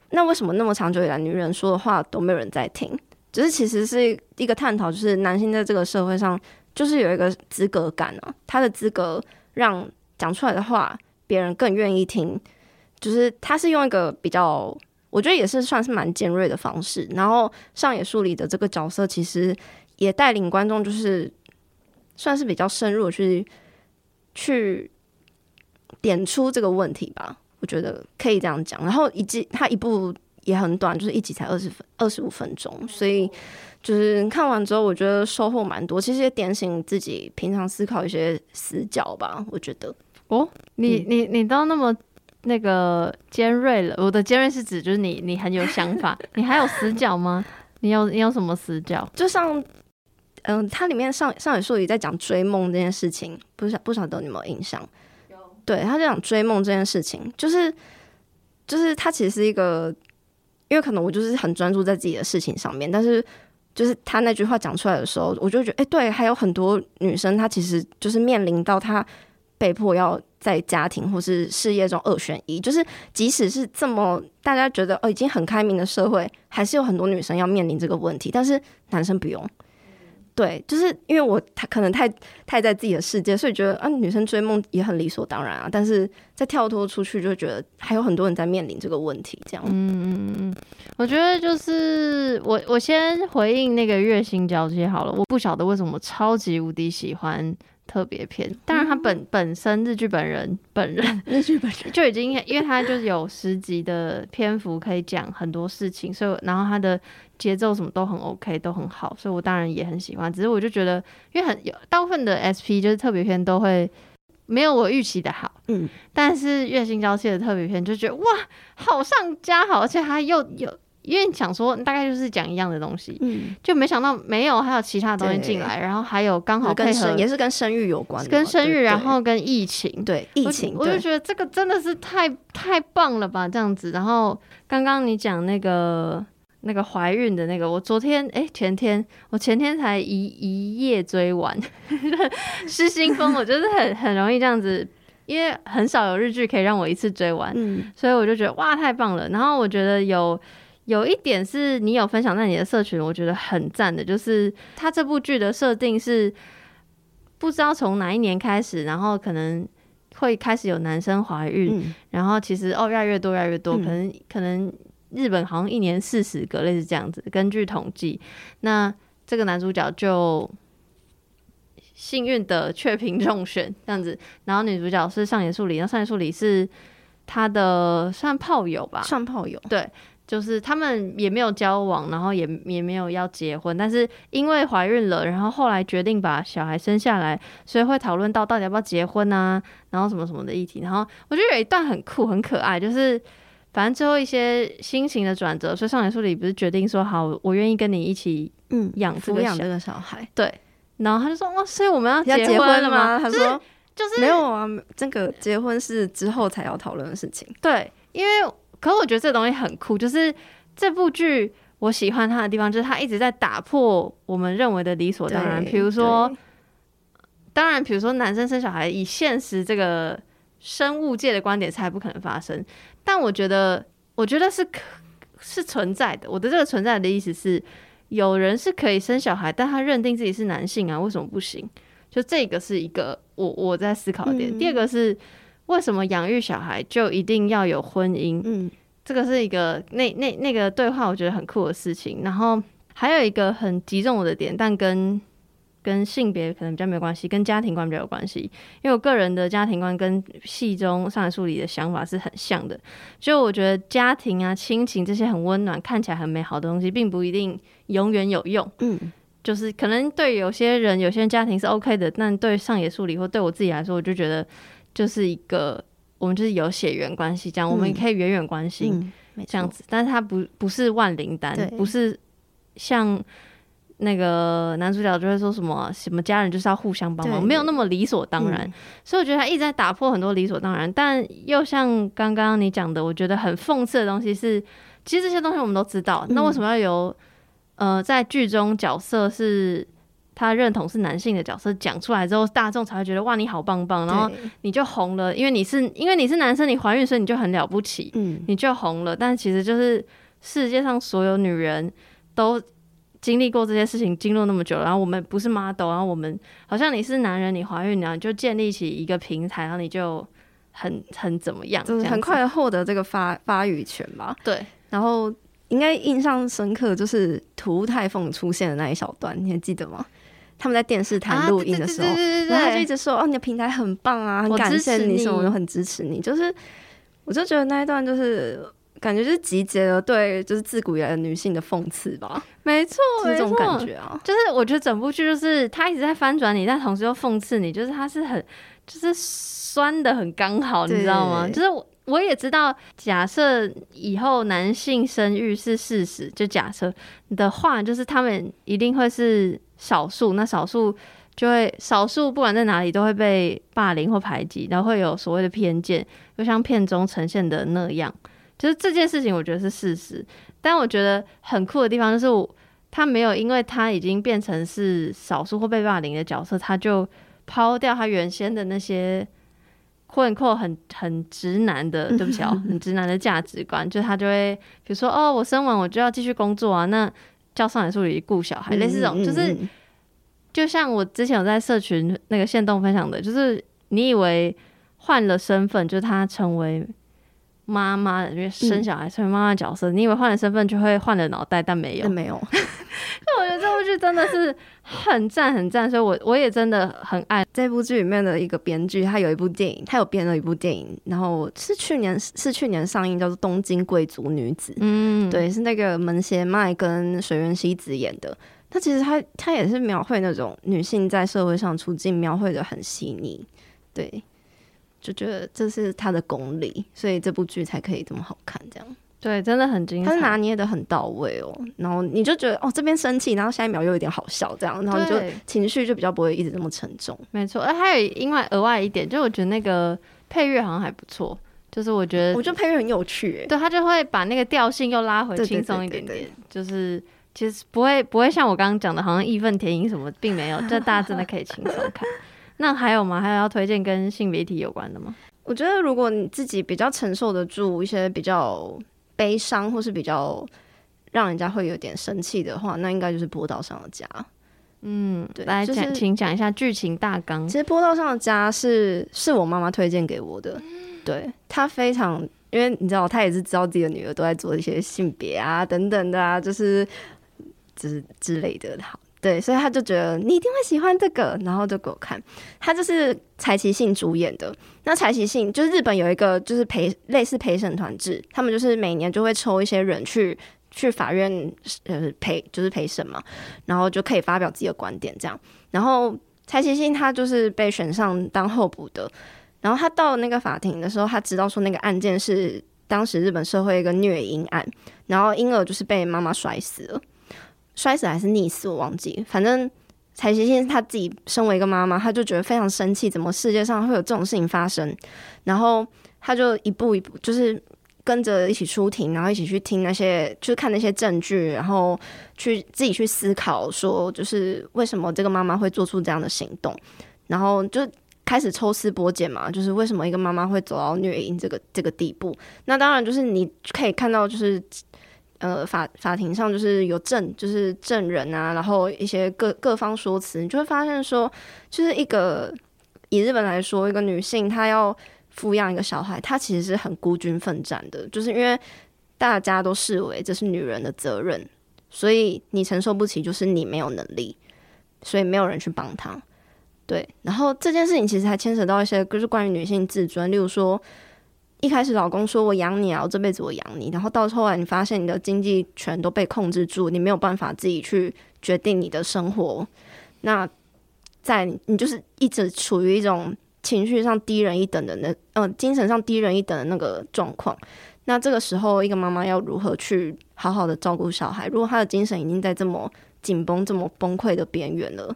那为什么那么长久以来，女人说的话都没有人在听？就是其实是一个探讨，就是男性在这个社会上，就是有一个资格感啊，他的资格让讲出来的话，别人更愿意听。就是他是用一个比较，我觉得也是算是蛮尖锐的方式，然后上野树里的这个角色，其实也带领观众，就是算是比较深入去。去点出这个问题吧，我觉得可以这样讲。然后以及他一部也很短，就是一集才二十分二十五分钟，所以就是看完之后，我觉得收获蛮多。其实也点醒自己平常思考一些死角吧。我觉得哦，你你你都那么那个尖锐了。我的尖锐是指就是你你很有想法，*laughs* 你还有死角吗？你有你有什么死角？就像。嗯，它里面上上野树里在讲追梦这件事情，不晓不晓得你有没有印象？有。对，他就讲追梦这件事情，就是就是他其实是一个，因为可能我就是很专注在自己的事情上面，但是就是他那句话讲出来的时候，我就觉得，哎、对，还有很多女生，她其实就是面临到她被迫要在家庭或是事业中二选一，就是即使是这么大家觉得哦已经很开明的社会，还是有很多女生要面临这个问题，但是男生不用。对，就是因为我他可能太太在自己的世界，所以觉得啊，女生追梦也很理所当然啊。但是再跳脱出去，就觉得还有很多人在面临这个问题。这样，嗯嗯嗯，我觉得就是我我先回应那个月薪交接好了。我不晓得为什么超级无敌喜欢特别篇，当然他本、嗯、本身日剧本人本人 *laughs* 日剧本人 *laughs* 就已经，因为他就是有十集的篇幅可以讲很多事情，所以然后他的。节奏什么都很 OK，都很好，所以我当然也很喜欢。只是我就觉得，因为很有大部分的 SP 就是特别篇都会没有我预期的好，嗯。但是月薪娇妻的特别篇就觉得哇，好上加好，而且他又有，因为想说大概就是讲一样的东西，嗯，就没想到没有还有其他的东西进来，然后还有刚好配合也是跟生育有关，跟生育，然后跟疫情，对疫情，我就觉得这个真的是太太棒了吧，这样子。然后刚刚你讲那个。那个怀孕的那个，我昨天哎、欸、前天，我前天才一一夜追完，*laughs* 失心疯，我就是很很容易这样子，因为很少有日剧可以让我一次追完，嗯，所以我就觉得哇太棒了。然后我觉得有有一点是你有分享在你的社群，我觉得很赞的，就是他这部剧的设定是不知道从哪一年开始，然后可能会开始有男生怀孕，嗯、然后其实哦越来越多越来越多，可能可能。日本好像一年四十个，类似这样子。根据统计，那这个男主角就幸运的雀屏中选这样子。然后女主角是上野树里，然后上野树里是他的算炮友吧？算炮友。对，就是他们也没有交往，然后也也没有要结婚，但是因为怀孕了，然后后来决定把小孩生下来，所以会讨论到到底要不要结婚啊，然后什么什么的议题。然后我觉得有一段很酷很可爱，就是。反正最后一些心情的转折，所以上野树里不是决定说好，我愿意跟你一起嗯养抚养这个小孩。对，然后他就说哇，所以我们要结婚了吗？他说就是没有啊，这个结婚是之后才要讨论的事情。对，因为可是我觉得这东西很酷，就是这部剧我喜欢它的地方，就是它一直在打破我们认为的理所当然。比如说，当然，比如说男生生小孩，以现实这个生物界的观点，才不可能发生。但我觉得，我觉得是可是存在的。我的这个存在的意思是，有人是可以生小孩，但他认定自己是男性啊，为什么不行？就这个是一个我我在思考的点。嗯、第二个是，为什么养育小孩就一定要有婚姻？嗯，这个是一个那那那个对话，我觉得很酷的事情。然后还有一个很击中我的点，但跟跟性别可能比较没有关系，跟家庭观比较有关系。因为我个人的家庭观跟戏中上野树里的想法是很像的。就我觉得家庭啊、亲情这些很温暖、看起来很美好的东西，并不一定永远有用。嗯，就是可能对有些人、有些人家庭是 OK 的，但对上野树里或对我自己来说，我就觉得就是一个我们就是有血缘关系，这样、嗯、我们也可以远远关心这样子。嗯、但是它不不是万灵丹，不是像。那个男主角就会说什么什么家人就是要互相帮忙，没有那么理所当然。嗯、所以我觉得他一直在打破很多理所当然，但又像刚刚你讲的，我觉得很讽刺的东西是，其实这些东西我们都知道，那为什么要由呃在剧中角色是他认同是男性的角色讲出来之后，大众才会觉得哇你好棒棒，然后你就红了，因为你是因为你是男生，你怀孕所以你就很了不起，嗯，你就红了。但其实就是世界上所有女人都。经历过这些事情，经历那么久，然后我们不是 model，然后我们好像你是男人，你怀孕了，你就建立起一个平台，然后你就很 *laughs* 很怎么样，就是很快的获得这个发发语权吧。对，然后应该印象深刻就是涂太凤出现的那一小段，你还记得吗？他们在电视台录音的时候，啊、对对对他就一直说：“哦，你的平台很棒啊，很感谢你，什么都很支持你。”就是，我就觉得那一段就是。感觉就是集结了对，就是自古以来的女性的讽刺吧。没错，就是这种感觉啊。就是我觉得整部剧就是他一直在翻转你，但同时又讽刺你，就是他是很就是酸的很刚好，你知道吗？就是我我也知道，假设以后男性生育是事实，就假设的话，就是他们一定会是少数，那少数就会少数，不管在哪里都会被霸凌或排挤，然后会有所谓的偏见，就像片中呈现的那样。就是这件事情，我觉得是事实，但我觉得很酷的地方就是他没有，因为他已经变成是少数或被霸凌的角色，他就抛掉他原先的那些困惑，很很直男的，对不起哦，*laughs* 很直男的价值观，就他就会比如说，哦，我生完我就要继续工作啊，那叫上海助理顾小孩，类似这种，就是就像我之前有在社群那个线动分享的，就是你以为换了身份，就是他成为。妈妈，因为生小孩成为妈妈角色，嗯、你以为换了身份就会换了脑袋，但没有，但没有。*laughs* *laughs* 那我觉得这部剧真的是很赞很赞，所以我我也真的很爱这部剧里面的一个编剧，他有一部电影，他有编了一部电影，然后是去年是去年上映，叫做《东京贵族女子》。嗯，对，是那个门胁麦跟水原希子演的。他其实他他也是描绘那种女性在社会上处境，描绘的很细腻。对。就觉得这是他的功力，所以这部剧才可以这么好看。这样对，真的很精彩，他是拿捏的很到位哦。然后你就觉得哦，这边生气，然后下一秒又有点好笑，这样，然后你就情绪就比较不会一直这么沉重。没错，哎，还有另外额外一点，就我觉得那个配乐好像还不错，就是我觉得我觉得配乐很有趣，对，他就会把那个调性又拉回轻松一点点，就是其实不会不会像我刚刚讲的，好像义愤填膺什么，并没有，*laughs* 这大家真的可以轻松看。那还有吗？还有要推荐跟性别议题有关的吗？我觉得如果你自己比较承受得住一些比较悲伤，或是比较让人家会有点生气的话，那应该就是《波道上的家》。嗯，对，来讲，就是、请讲一下剧情大纲。其实《波道上的家》是是我妈妈推荐给我的，对，她非常，因为你知道，她也是知道自己的女儿都在做一些性别啊等等的啊，就是就是之类的，好。对，所以他就觉得你一定会喜欢这个，然后就给我看。他就是柴崎幸主演的。那柴崎幸就是日本有一个就是陪类似陪审团制，他们就是每年就会抽一些人去去法院呃陪就是陪审嘛，然后就可以发表自己的观点这样。然后柴崎幸他就是被选上当候补的。然后他到那个法庭的时候，他知道说那个案件是当时日本社会一个虐婴案，然后婴儿就是被妈妈摔死了。摔死还是溺死，我忘记。反正柴崎幸他自己身为一个妈妈，他就觉得非常生气，怎么世界上会有这种事情发生？然后他就一步一步，就是跟着一起出庭，然后一起去听那些，去看那些证据，然后去自己去思考，说就是为什么这个妈妈会做出这样的行动？然后就开始抽丝剥茧嘛，就是为什么一个妈妈会走到虐婴这个这个地步？那当然就是你可以看到，就是。呃，法法庭上就是有证，就是证人啊，然后一些各各方说辞，你就会发现说，就是一个以日本来说，一个女性她要抚养一个小孩，她其实是很孤军奋战的，就是因为大家都视为这是女人的责任，所以你承受不起，就是你没有能力，所以没有人去帮她。对，然后这件事情其实还牵扯到一些就是关于女性自尊，例如说。一开始老公说我养你啊，我这辈子我养你，然后到后来你发现你的经济权都被控制住，你没有办法自己去决定你的生活，那在你就是一直处于一种情绪上低人一等的那，呃，精神上低人一等的那个状况。那这个时候，一个妈妈要如何去好好的照顾小孩？如果她的精神已经在这么紧绷、这么崩溃的边缘了，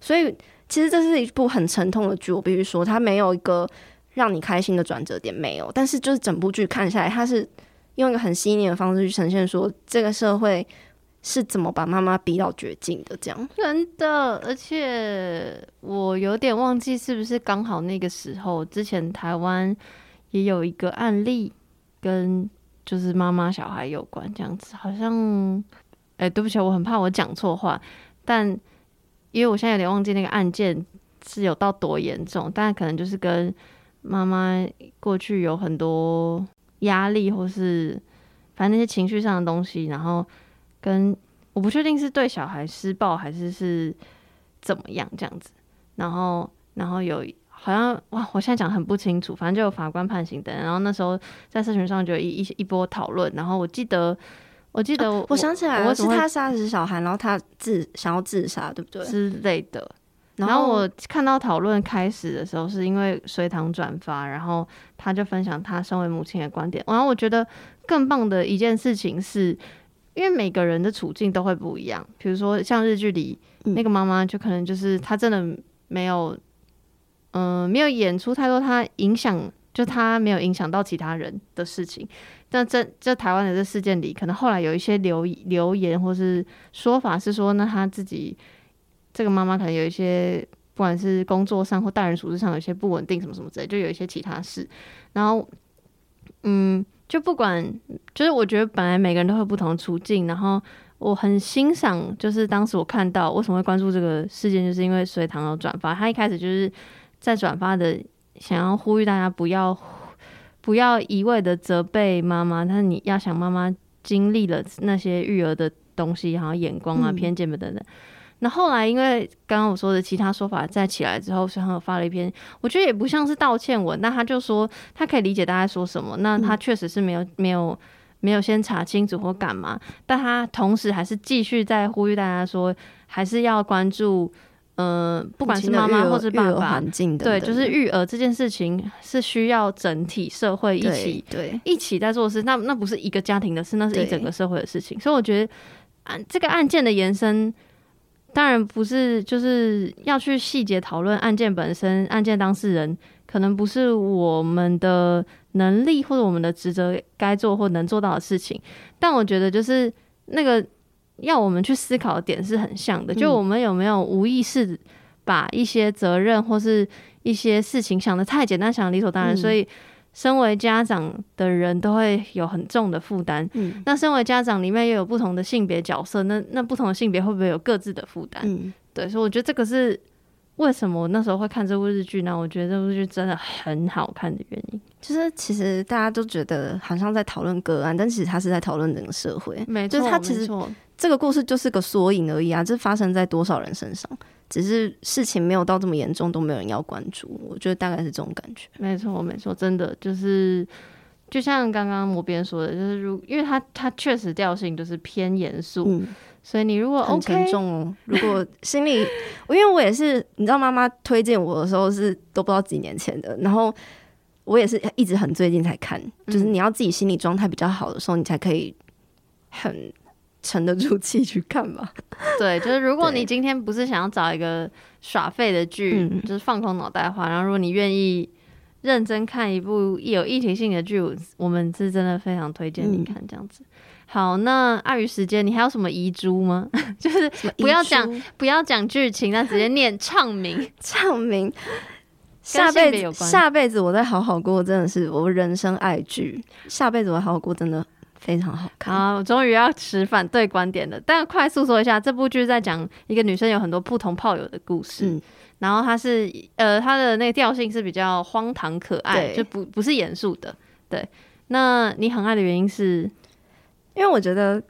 所以其实这是一部很沉痛的剧。我必须说，它没有一个。让你开心的转折点没有，但是就是整部剧看下来，它是用一个很细腻的方式去呈现说这个社会是怎么把妈妈逼到绝境的，这样真的。而且我有点忘记是不是刚好那个时候，之前台湾也有一个案例跟就是妈妈小孩有关，这样子好像，哎，对不起，我很怕我讲错话，但因为我现在有点忘记那个案件是有到多严重，但可能就是跟。妈妈过去有很多压力，或是反正那些情绪上的东西，然后跟我不确定是对小孩施暴还是是怎么样这样子，然后然后有好像哇，我现在讲很不清楚，反正就有法官判刑等，然后那时候在社群上就有一一一波讨论，然后我记得我记得我，想起来了，是他杀死小孩，然后他自想要自杀，对不对？之类的。然后我看到讨论开始的时候，是因为隋棠转发，然后他就分享他身为母亲的观点。然后我觉得更棒的一件事情是，因为每个人的处境都会不一样。比如说像日剧里那个妈妈，就可能就是她真的没有，嗯、呃，没有演出太多她影响就她没有影响到其他人的事情。但这这台湾的这事件里，可能后来有一些留留言或是说法是说，那她自己这个妈妈可能有一些，不管是工作上或待人处事上有些不稳定什么什么之类，就有一些其他事。然后，嗯，就不管，就是我觉得本来每个人都会有不同的处境。然后我很欣赏，就是当时我看到为什么会关注这个事件，就是因为隋唐有转发，他一开始就是在转发的，想要呼吁大家不要。不要一味的责备妈妈，但是你要想妈妈经历了那些育儿的东西，然后眼光啊、偏见等等。嗯、那后来因为刚刚我说的其他说法再起来之后，所以他有发了一篇，我觉得也不像是道歉文，那他就说他可以理解大家说什么，那他确实是没有没有没有先查清楚或干嘛，但他同时还是继续在呼吁大家说，还是要关注。嗯、呃，不管是妈妈或是爸爸，对，就是育儿这件事情是需要整体社会一起对，对一起在做事。那那不是一个家庭的事，那是一整个社会的事情。所以我觉得案这个案件的延伸，当然不是就是要去细节讨论案件本身，案件当事人可能不是我们的能力或者我们的职责该做或能做到的事情。但我觉得就是那个。要我们去思考的点是很像的，就我们有没有无意识把一些责任或是一些事情想的太简单，想得理所当然，所以身为家长的人都会有很重的负担。嗯，那身为家长里面又有不同的性别角色，那那不同的性别会不会有各自的负担？嗯，对，所以我觉得这个是为什么我那时候会看这部日剧呢？我觉得这部剧真的很好看的原因，就是其实大家都觉得好像在讨论个案，但其实他是在讨论整个社会。没错，就是他其实。这个故事就是个缩影而已啊！这发生在多少人身上？只是事情没有到这么严重，都没有人要关注。我觉得大概是这种感觉。没错，没错，真的就是，就像刚刚我边说的，就是如因为它它确实调性就是偏严肃，嗯、所以你如果、很沉重哦，如果心里，因为我也是，你知道，妈妈推荐我的时候是都不知道几年前的，然后我也是一直很最近才看，就是你要自己心理状态比较好的时候，你才可以很。沉得住气去看吧。*laughs* 对，就是如果你今天不是想要找一个耍废的剧，就是放空脑袋的话，然后如果你愿意认真看一部有议题性的剧，我们是真的非常推荐你看这样子。好，那碍于时间，你还有什么遗珠吗？*laughs* 就是不要讲不要讲剧情，但直接念唱名 *laughs* 唱名。下辈子下辈子我再好好过，真的是我人生爱剧。下辈子我好好过，真的。非常好看啊！我终于要持反对观点了。但快速说一下，这部剧在讲一个女生有很多不同炮友的故事。嗯、然后她是呃，她的那个调性是比较荒唐可爱，就不不是严肃的。对，那你很爱的原因是，因为我觉得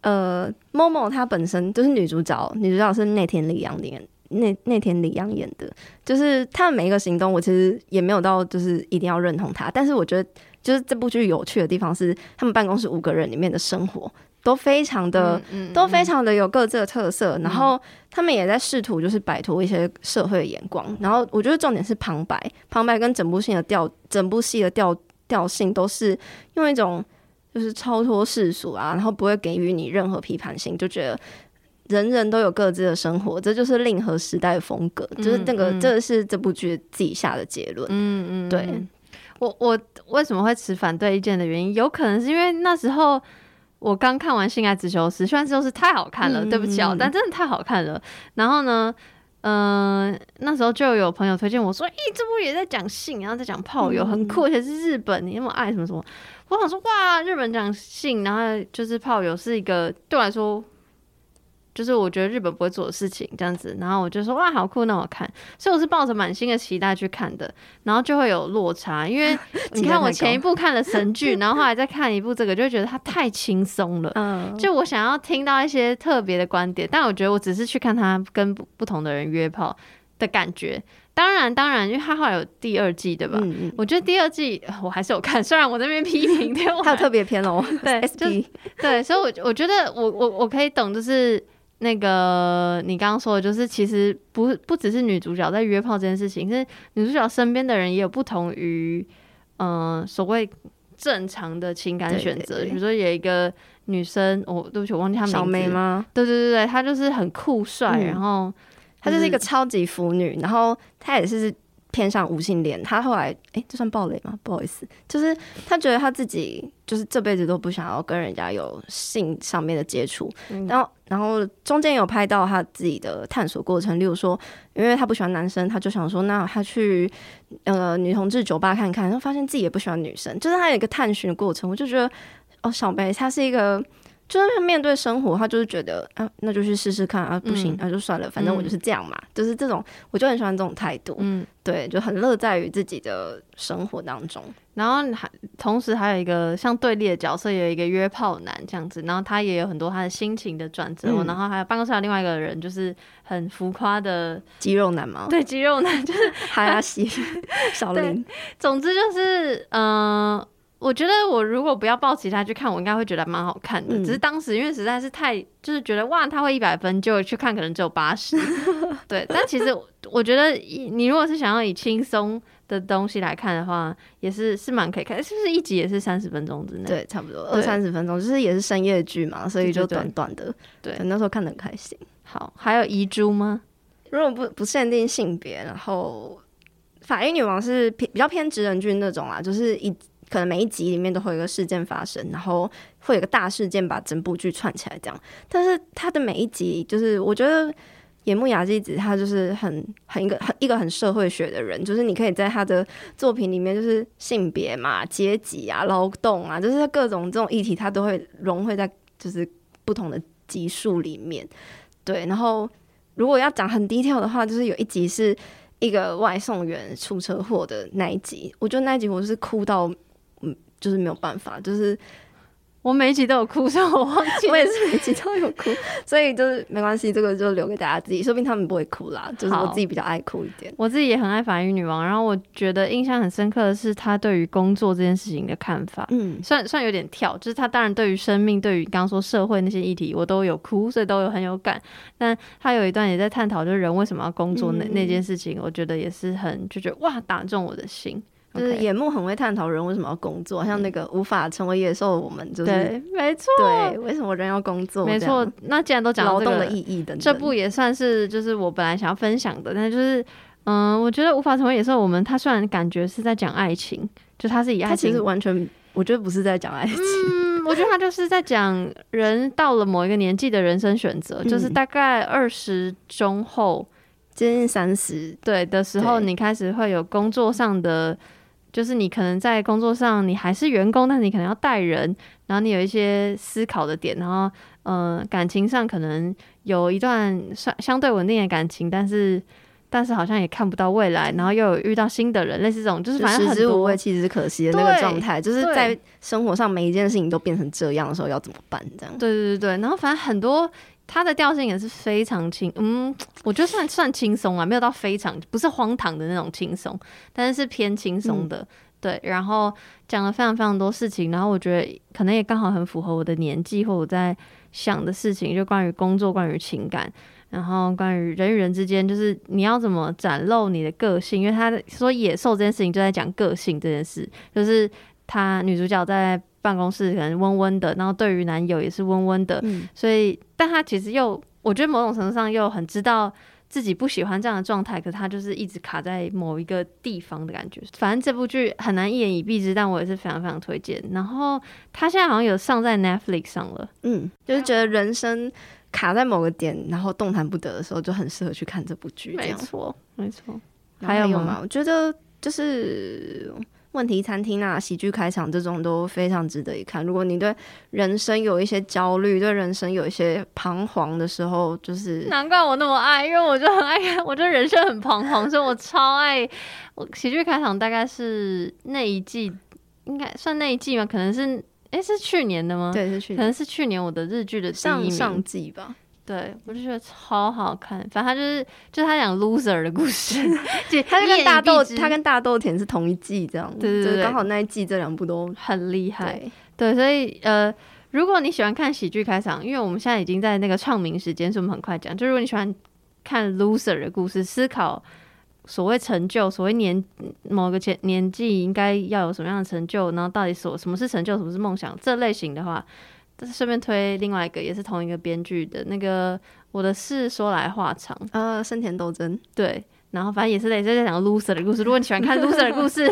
呃，Momo 她本身就是女主角，女主角是内田理央演，内内田理央演的，就是她的每一个行动，我其实也没有到就是一定要认同她，但是我觉得。就是这部剧有趣的地方是，他们办公室五个人里面的生活都非常的，嗯嗯嗯、都非常的有各自的特色。然后他们也在试图就是摆脱一些社会的眼光。然后我觉得重点是旁白，旁白跟整部戏的调，整部戏的调调性都是用一种就是超脱世俗啊，然后不会给予你任何批判性，就觉得人人都有各自的生活，这就是令和时代的风格。就是那个，这是这部剧自己下的结论。嗯嗯，对。我我为什么会持反对意见的原因，有可能是因为那时候我刚看完《性爱自修室》，《性爱自修室》太好看了，嗯、对不起哦，但真的太好看了。然后呢，嗯、呃，那时候就有朋友推荐我说：“咦，这部也在讲性，然后在讲炮友，很酷，而且是日本，你那么爱什么什么。”我想说：“哇，日本讲性，然后就是炮友，是一个对我来说。”就是我觉得日本不会做的事情这样子，然后我就说哇，好酷，那我看，所以我是抱着满心的期待去看的，然后就会有落差，因为 *laughs* 你看我前一部看了神剧，然后后来再看一部这个，就会觉得它太轻松了，嗯，就我想要听到一些特别的观点，但我觉得我只是去看他跟不同的人约炮的感觉，当然当然，因为他后来有第二季对吧？我觉得第二季我还是有看，*laughs* 虽然我那边批评，*laughs* 对，他有特别篇哦，对，SP，对，所以我我觉得我我我可以懂，就是。那个你刚刚说的，就是其实不不只是女主角在约炮这件事情，是女主角身边的人也有不同于嗯、呃、所谓正常的情感选择。比如说有一个女生，我、哦、对不起，我忘记她名字。小梅吗？对对对对，她就是很酷帅，嗯、然后她就是一个超级腐女，然后她也是。偏向无性恋。她后来，哎、欸，这算暴雷吗？不好意思，就是她觉得她自己就是这辈子都不想要跟人家有性上面的接触。嗯、然后，然后中间有拍到他自己的探索过程，例如说，因为他不喜欢男生，他就想说，那他去呃女同志酒吧看看，然后发现自己也不喜欢女生，就是他有一个探寻的过程。我就觉得，哦，小贝他是一个。就是他面对生活，他就是觉得啊，那就去试试看啊，不行，那、嗯啊、就算了，反正我就是这样嘛，嗯、就是这种，我就很喜欢这种态度，嗯，对，就很乐在于自己的生活当中。然后还同时还有一个像对立的角色，有一个约炮男这样子，然后他也有很多他的心情的转折。嗯、然后还有办公室有另外一个人，就是很浮夸的肌肉男嘛，对，肌肉男就是哈拉西小林。总之就是嗯。呃我觉得我如果不要抱其他去看，我应该会觉得蛮好看的。嗯、只是当时因为实在是太就是觉得哇，他会一百分，就去看可能只有八十。*laughs* 对，但其实我觉得你如果是想要以轻松的东西来看的话，也是是蛮可以看。是不是一集也是三十分钟之内？对，差不多二三十分钟，就是也是深夜剧嘛，所以就短短的。对，那时候看的很开心。好，还有遗珠吗？如果不不限定性别，然后法医女王是偏比较偏直人剧那种啊，就是一。可能每一集里面都会有一个事件发生，然后会有个大事件把整部剧串起来这样。但是他的每一集，就是我觉得野木雅纪子他就是很很一个很一个很社会学的人，就是你可以在他的作品里面，就是性别嘛、阶级啊、劳动啊，就是各种这种议题，他都会融汇在就是不同的集数里面。对，然后如果要讲很低调的话，就是有一集是一个外送员出车祸的那一集，我觉得那一集我是哭到。就是没有办法，就是我每一集都有哭，所以我忘记。我也是每一集都有哭，所以就是没关系，这个就留给大家自己，说不定他们不会哭啦。就是我自己比较爱哭一点，我自己也很爱法医女王。然后我觉得印象很深刻的是她对于工作这件事情的看法，嗯，算算有点跳，就是她当然对于生命，对于刚刚说社会那些议题，我都有哭，所以都有很有感。但她有一段也在探讨，就是人为什么要工作那、嗯、那件事情，我觉得也是很就觉得哇，打中我的心。就是野木很会探讨人为什么要工作，像那个无法成为野兽的我们，就是对，没错，对，为什么人要工作？没错。那既然都讲到劳动的意义的，这部也算是就是我本来想要分享的，但就是嗯，我觉得无法成为野兽，我们他虽然感觉是在讲爱情，就他是以爱情，其实完全我觉得不是在讲爱情，嗯，我觉得他就是在讲人到了某一个年纪的人生选择，就是大概二十中后接近三十对的时候，你开始会有工作上的。就是你可能在工作上，你还是员工，但是你可能要带人，然后你有一些思考的点，然后嗯、呃，感情上可能有一段相相对稳定的感情，但是但是好像也看不到未来，然后又有遇到新的人，类似这种，就是反正很多无味，其实是可惜的那个状态，就是在生活上每一件事情都变成这样的时候要怎么办？这样对对对对，然后反正很多。它的调性也是非常轻，嗯，我觉得算算轻松啊，没有到非常，不是荒唐的那种轻松，但是是偏轻松的，嗯、对。然后讲了非常非常多事情，然后我觉得可能也刚好很符合我的年纪或我在想的事情，就关于工作，关于情感，然后关于人与人之间，就是你要怎么展露你的个性，因为他说野兽这件事情就在讲个性这件事，就是他女主角在。办公室可能温温的，然后对于男友也是温温的，嗯、所以，但他其实又，我觉得某种程度上又很知道自己不喜欢这样的状态，可是他就是一直卡在某一个地方的感觉。反正这部剧很难一言以蔽之，但我也是非常非常推荐。然后他现在好像有上在 Netflix 上了，嗯，就是觉得人生卡在某个点，然后动弹不得的时候，就很适合去看这部剧。没错，没错。还有吗？我觉得就是。问题餐厅啊，喜剧开场这种都非常值得一看。如果你对人生有一些焦虑，对人生有一些彷徨的时候，就是难怪我那么爱，因为我就很爱看，我觉得人生很彷徨，所以我超爱。我喜剧开场大概是那一季，应该算那一季吗？可能是，哎、欸，是去年的吗？对，是去年，可能是去年我的日剧的上上季吧。对，我就觉得超好看。反正他就是，就是他讲 loser 的故事，*laughs* 他就跟大豆，他跟大豆田是同一季这样。对对对，刚好那一季这两部都很厉害。对，对，所以呃，如果你喜欢看喜剧开场，因为我们现在已经在那个唱名时间，所以我们很快讲。就如果你喜欢看 loser 的故事，思考所谓成就，所谓年某个前年纪应该要有什么样的成就，然后到底所什么是成就，什么是梦想，这类型的话。但是顺便推另外一个，也是同一个编剧的那个《我的事说来话长》呃，生田斗真。对，然后反正也是类似在讲 loser 的故事。如果你喜欢看 loser 的故事，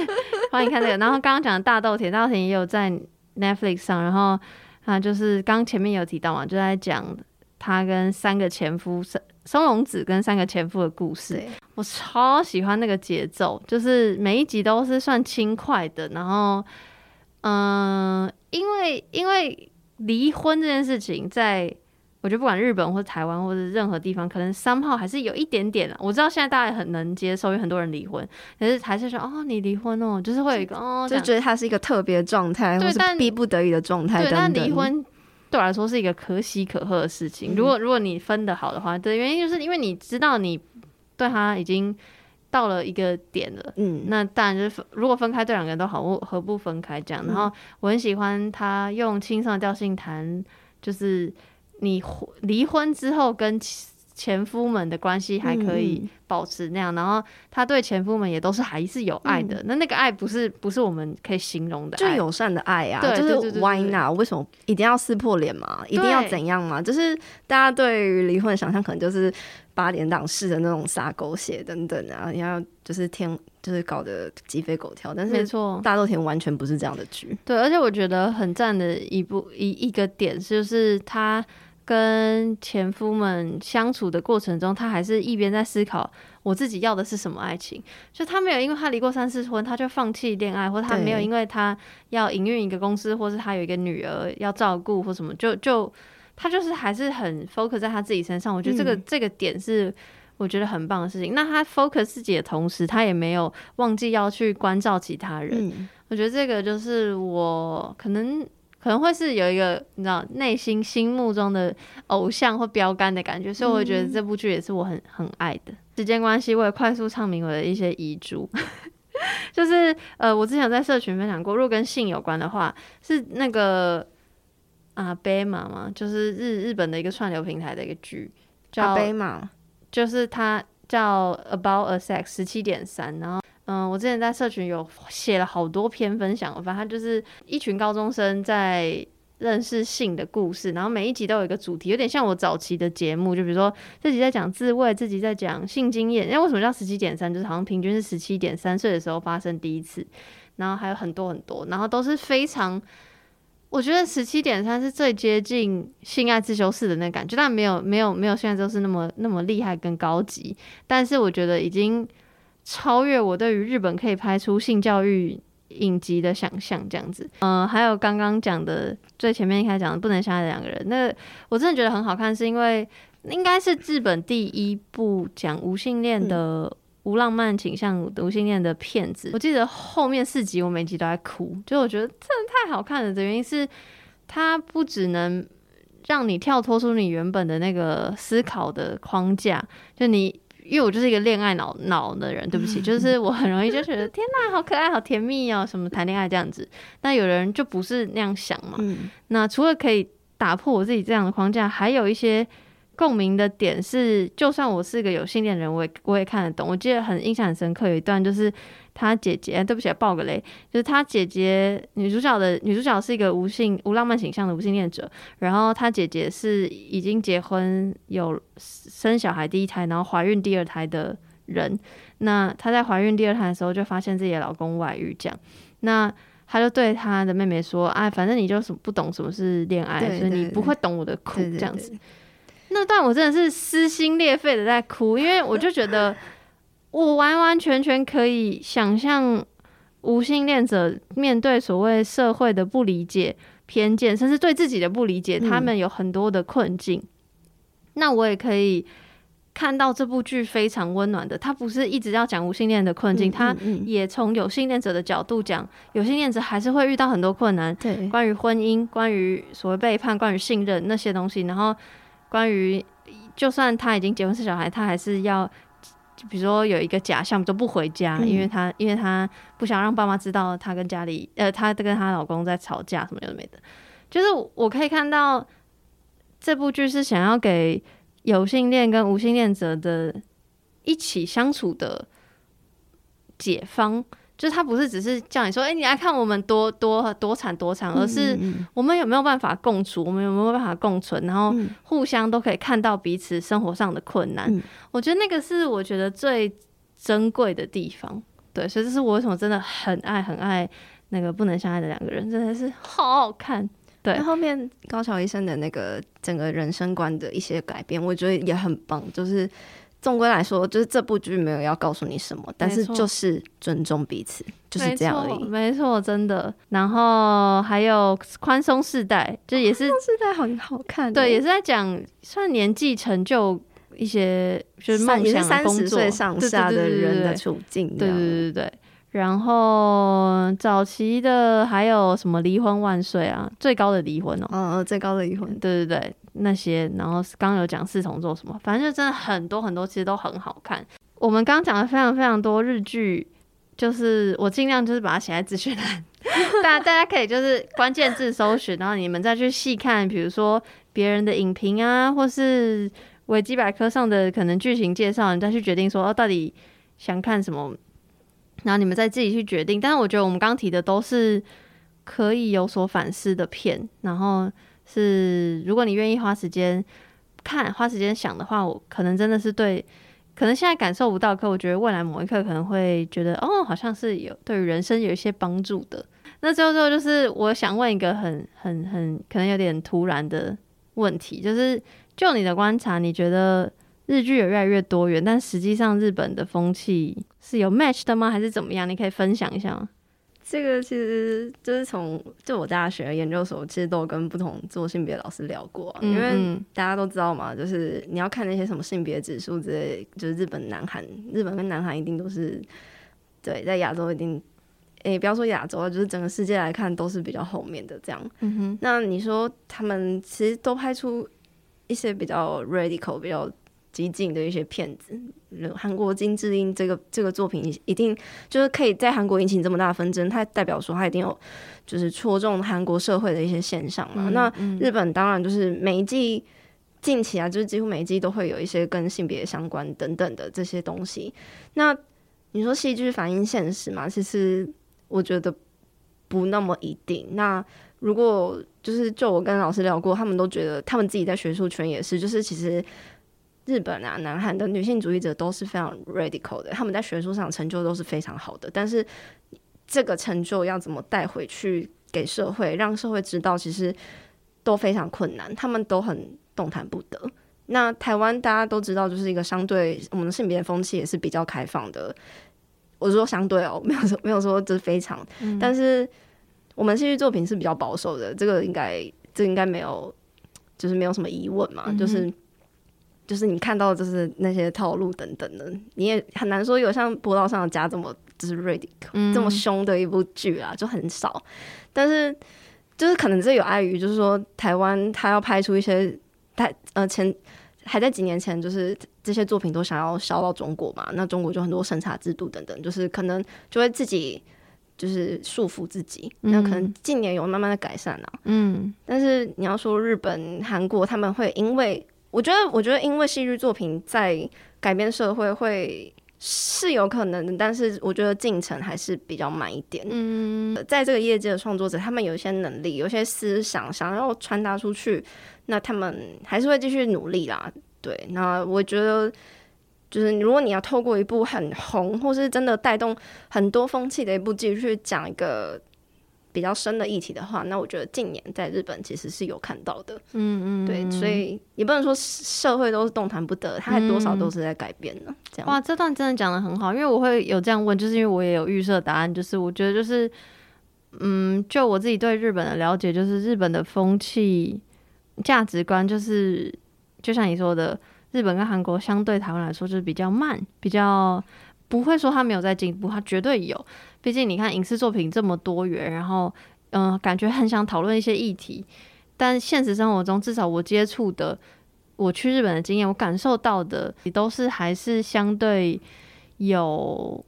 欢迎看这个。然后刚刚讲的大豆田，大豆田也有在 Netflix 上。然后啊，就是刚前面有提到嘛，就在讲他跟三个前夫松松隆子跟三个前夫的故事。我超喜欢那个节奏，就是每一集都是算轻快的。然后，嗯、呃，因为因为离婚这件事情在。我觉得不管日本或者台湾或者任何地方，可能 somehow 还是有一点点。我知道现在大家很能接受，有很多人离婚，可是还是说哦，你离婚哦，就是会有一个哦，就觉得他是一个特别状态，对，但逼不得已的状态。对，但离婚对我来说是一个可喜可贺的事情。嗯、如果如果你分的好的话，对，原因就是因为你知道你对他已经到了一个点了。嗯，那当然就是如果分开，对两个人都好，我何不分开这样？然后我很喜欢他用轻松的调性谈，就是。你离婚之后跟前夫们的关系还可以保持那样，嗯、然后他对前夫们也都是还是有爱的。嗯、那那个爱不是不是我们可以形容的爱，就友善的爱啊。对，就是 Why not？为什么一定要撕破脸嘛？一定要怎样嘛？就是大家对于离婚的想象，可能就是八点档式的那种撒狗血等等啊，你要就是天就是搞得鸡飞狗跳。但是没错，大豆田完全不是这样的剧。对，而且我觉得很赞的一部一一个点就是他。跟前夫们相处的过程中，他还是一边在思考我自己要的是什么爱情。就他没有因为他离过三次婚，他就放弃恋爱，或者他没有因为他要营运一个公司，或是他有一个女儿要照顾或什么，就就他就是还是很 focus 在他自己身上。我觉得这个、嗯、这个点是我觉得很棒的事情。那他 focus 自己的同时，他也没有忘记要去关照其他人。嗯、我觉得这个就是我可能。可能会是有一个你知道内心心目中的偶像或标杆的感觉，所以我觉得这部剧也是我很很爱的。时间关系，我也快速唱明我的一些遗嘱，*laughs* 就是呃，我之前在社群分享过，如果跟性有关的话，是那个阿贝玛嘛，就是日日本的一个串流平台的一个剧，叫阿贝玛，就是它叫 About a Sex 十七点三，然后。嗯，我之前在社群有写了好多篇分享，反正就是一群高中生在认识性的故事，然后每一集都有一个主题，有点像我早期的节目，就比如说自己在讲自慰，自己在讲性经验。因为为什么叫十七点三？就是好像平均是十七点三岁的时候发生第一次，然后还有很多很多，然后都是非常，我觉得十七点三是最接近性爱自修室的那个感觉，但没有没有没有现在都是那么那么厉害跟高级，但是我觉得已经。超越我对于日本可以拍出性教育影集的想象，这样子。嗯、呃，还有刚刚讲的最前面一开始讲的不能相爱的两个人，那个我真的觉得很好看，是因为应该是日本第一部讲无性恋的无浪漫倾向无性恋的片子。我记得后面四集我每集都在哭，就我觉得真的太好看了的原因是，它不只能让你跳脱出你原本的那个思考的框架，就你。因为我就是一个恋爱脑脑的人，对不起，就是 *laughs* 我很容易就觉得天哪，好可爱，好甜蜜哦，什么谈恋爱这样子。但有人就不是那样想嘛。嗯、那除了可以打破我自己这样的框架，还有一些共鸣的点是，就算我是一个有性恋人，我也我也看得懂。我记得很印象很深刻，有一段就是。他姐姐，对不起，爆个雷，就是她姐姐女主角的女主角是一个无性无浪漫形象的无性恋者，然后她姐姐是已经结婚有生小孩第一胎，然后怀孕第二胎的人。那她在怀孕第二胎的时候就发现自己的老公外遇，这样，那她就对她的妹妹说：“哎，反正你就是不懂什么是恋爱，所以你不会懂我的苦。”这样子。那段我真的是撕心裂肺的在哭，因为我就觉得。我完完全全可以想象无性恋者面对所谓社会的不理解、偏见，甚至对自己的不理解，他们有很多的困境。嗯、那我也可以看到这部剧非常温暖的，他不是一直要讲无性恋的困境，他、嗯嗯嗯、也从有性恋者的角度讲，有性恋者还是会遇到很多困难。对，关于婚姻、关于所谓背叛、关于信任那些东西，然后关于就算他已经结婚生小孩，他还是要。就比如说有一个假象，就不回家，嗯、因为她因为她不想让爸妈知道她跟家里呃，她跟她老公在吵架，什么有的没的。就是我可以看到这部剧是想要给有性恋跟无性恋者的一起相处的解方。就是他不是只是叫你说，哎、欸，你来看我们多多多惨多惨，而是我们有没有办法共处，我们有没有办法共存，然后互相都可以看到彼此生活上的困难。嗯、我觉得那个是我觉得最珍贵的地方。对，所以这是我为什么真的很爱很爱那个不能相爱的两个人，真的是好好看。对，后面高桥医生的那个整个人生观的一些改变，我觉得也很棒。就是总归来说，就是这部剧没有要告诉你什么，但是就是尊重彼此，就是这样而已。没错，真的。然后还有宽松世代，就也是世代很好看。对，也是在讲算年纪成就一些，就是梦想三十岁上下的人的处境。对对对对对。然后早期的还有什么离婚万岁啊，最高的离婚哦，嗯嗯，最高的离婚，对对对，那些。然后刚刚有讲四重奏什么，反正就真的很多很多，其实都很好看。我们刚刚讲了非常非常多日剧，就是我尽量就是把它写在资讯栏，*laughs* 大家大家可以就是关键字搜寻，然后你们再去细看，比如说别人的影评啊，或是维基百科上的可能剧情介绍，你再去决定说哦，到底想看什么。然后你们再自己去决定，但是我觉得我们刚提的都是可以有所反思的片。然后是如果你愿意花时间看、花时间想的话，我可能真的是对，可能现在感受不到，可我觉得未来某一刻可能会觉得，哦，好像是有对于人生有一些帮助的。那最后最后就是我想问一个很很很可能有点突然的问题，就是就你的观察，你觉得？日剧也越来越多元，但实际上日本的风气是有 match 的吗？还是怎么样？你可以分享一下吗？这个其实就是从就我大学研究所，其实都有跟不同做性别老师聊过，啊，嗯嗯，因为大家都知道嘛，就是你要看那些什么性别指数之类，就是日本、南韩，日本跟南韩一定都是对，在亚洲一定，诶、欸，不要说亚洲啊，就是整个世界来看都是比较后面的这样。那你说他们其实都拍出一些比较 radical 比较。激进的一些骗子，韩国金智英这个这个作品一定就是可以在韩国引起这么大的纷争，它代表说它一定有就是戳中韩国社会的一些现象嘛。嗯、那日本当然就是每一季近期啊，就是几乎每一季都会有一些跟性别相关等等的这些东西。那你说戏剧反映现实嘛？其实我觉得不那么一定。那如果就是就我跟老师聊过，他们都觉得他们自己在学术圈也是，就是其实。日本啊，南韩的女性主义者都是非常 radical 的，他们在学术上成就都是非常好的。但是这个成就要怎么带回去给社会，让社会知道，其实都非常困难，他们都很动弹不得。那台湾大家都知道，就是一个相对我们的性别风气也是比较开放的。我说相对哦，*laughs* 没有说没有说这非常，嗯、但是我们戏剧作品是比较保守的，这个应该这个、应该没有，就是没有什么疑问嘛，嗯、就是。就是你看到就是那些套路等等的，你也很难说有像《波道上的家》这么就是 radical、嗯、这么凶的一部剧啊，就很少。但是就是可能这有碍于，就是说台湾他要拍出一些，台呃前还在几年前，就是这些作品都想要销到中国嘛，那中国就很多审查制度等等，就是可能就会自己就是束缚自己。嗯、那可能近年有慢慢的改善了、啊，嗯。但是你要说日本、韩国他们会因为。我觉得，我觉得，因为戏剧作品在改变社会会是有可能的，但是我觉得进程还是比较慢一点。嗯，在这个业界的创作者，他们有一些能力，有些思想想要传达出去，那他们还是会继续努力啦。对，那我觉得，就是如果你要透过一部很红，或是真的带动很多风气的一部剧去讲一个。比较深的议题的话，那我觉得近年在日本其实是有看到的，嗯嗯，对，所以也不能说社会都是动弹不得，它还多少都是在改变呢。这样哇，这段真的讲的很好，因为我会有这样问，就是因为我也有预设答案，就是我觉得就是，嗯，就我自己对日本的了解，就是日本的风气、价值观，就是就像你说的，日本跟韩国相对台湾来说就是比较慢，比较不会说他没有在进步，他绝对有。毕竟你看影视作品这么多元，然后嗯、呃，感觉很想讨论一些议题，但现实生活中至少我接触的，我去日本的经验，我感受到的也都是还是相对有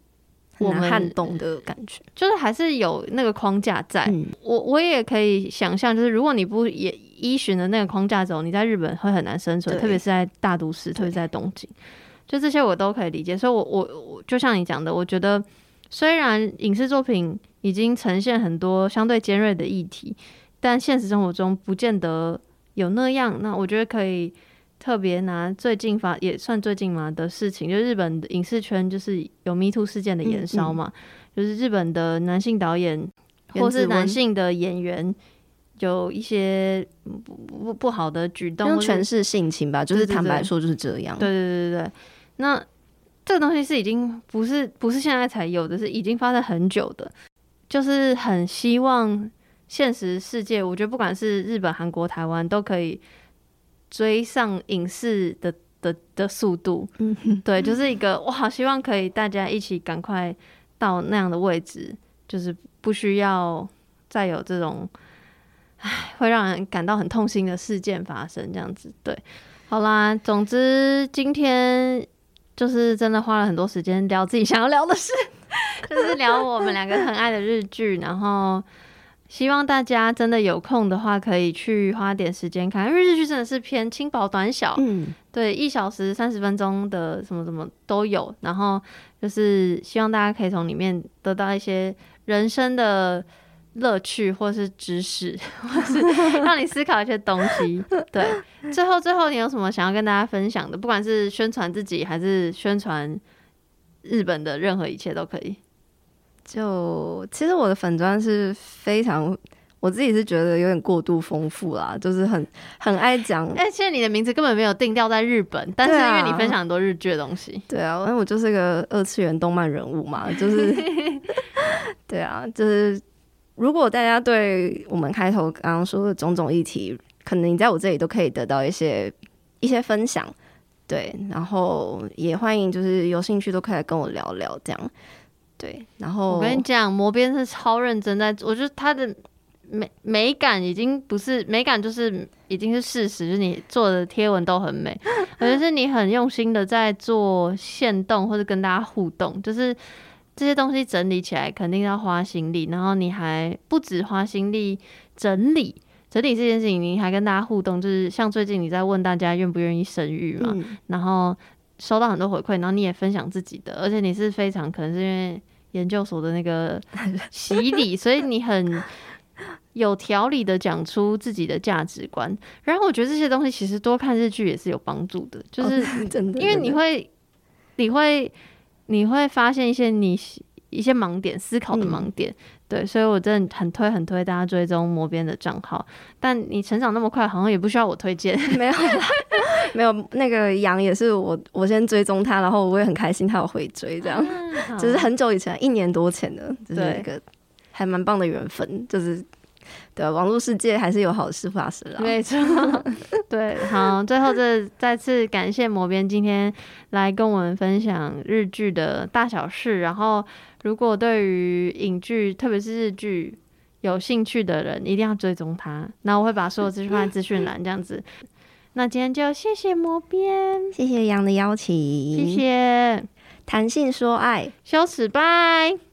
我们撼动的感觉，就是还是有那个框架在。嗯、我我也可以想象，就是如果你不也依循着那个框架走，你在日本会很难生存，特别是在大都市，特别在东京，就这些我都可以理解。所以我，我我我就像你讲的，我觉得。虽然影视作品已经呈现很多相对尖锐的议题，但现实生活中不见得有那样。那我觉得可以特别拿最近发也算最近嘛的事情，就日本的影视圈就是有 Me Too 事件的延烧嘛，嗯嗯，就是日本的男性导演或是男性的演员有一些不不不好的举动，用权势性情吧，就是坦白说就是这样。对对对对对，那这个东西是已经不是不是现在才有的，是已经发生很久的，就是很希望现实世界，我觉得不管是日本、韩国、台湾都可以。追上影视的的的速度，嗯，对，就是一个我好希望可以大家一起赶快到那样的位置，就是不需要再有这种，唉，会让人感到很痛心的事件发生，这样子。对，好啦，总之今天就是真的花了很多时间聊自己想要聊的事，*laughs* 就是聊我们两个很爱的日剧，然后。希望大家真的有空的话，可以去花点时间看，因为日剧真的是偏轻薄短小，嗯，对，一小时三十分钟的什么什么都有，然后就是希望大家可以从里面得到一些人生的乐趣，或是知识，*laughs* 或是让你思考一些东西。对，最后最后你有什么想要跟大家分享的？不管是宣传自己，还是宣传日本的任何一切都可以。就其实我的粉砖是非常，我自己是觉得有点过度丰富啦，就是很很爱讲。哎、欸，其实你的名字根本没有定调在日本，但是因为你分享很多日剧的东西。对啊，因为我就是个二次元动漫人物嘛，就是 *laughs* 对啊，就是如果大家对我们开头刚刚说的种种议题，可能你在我这里都可以得到一些一些分享。对，然后也欢迎就是有兴趣都可以来跟我聊聊这样。对，然后我跟你讲，魔边是超认真在，我觉得他的美美感已经不是美感，就是已经是事实，就是你做的贴文都很美，*laughs* 而且是你很用心的在做线动或者跟大家互动，就是这些东西整理起来肯定要花心力，然后你还不止花心力整理整理这件事情，你还跟大家互动，就是像最近你在问大家愿不愿意生育嘛，嗯、然后。收到很多回馈，然后你也分享自己的，而且你是非常可能是因为研究所的那个洗礼，所以你很 *laughs* 有条理的讲出自己的价值观。然后我觉得这些东西其实多看日剧也是有帮助的，就是因为你会，你会，你会发现一些你一些盲点，思考的盲点。嗯对，所以我真的很推很推大家追踪魔边的账号。但你成长那么快，好像也不需要我推荐。*laughs* 没有，*laughs* 没有，那个羊也是我我先追踪他，然后我也很开心他有回追，这样。嗯、就是很久以前，一年多前的，就是一个还蛮棒的缘分。就是对，网络世界还是有好事发生了。没错，*laughs* 对，*laughs* 好，最后这再次感谢魔边今天来跟我们分享日剧的大小事，然后。如果对于影剧，特别是日剧有兴趣的人，一定要追踪他。那我会把所有资讯放在资讯栏，这样子。那今天就谢谢魔边，谢谢杨的邀请，谢谢弹性说爱，羞耻拜。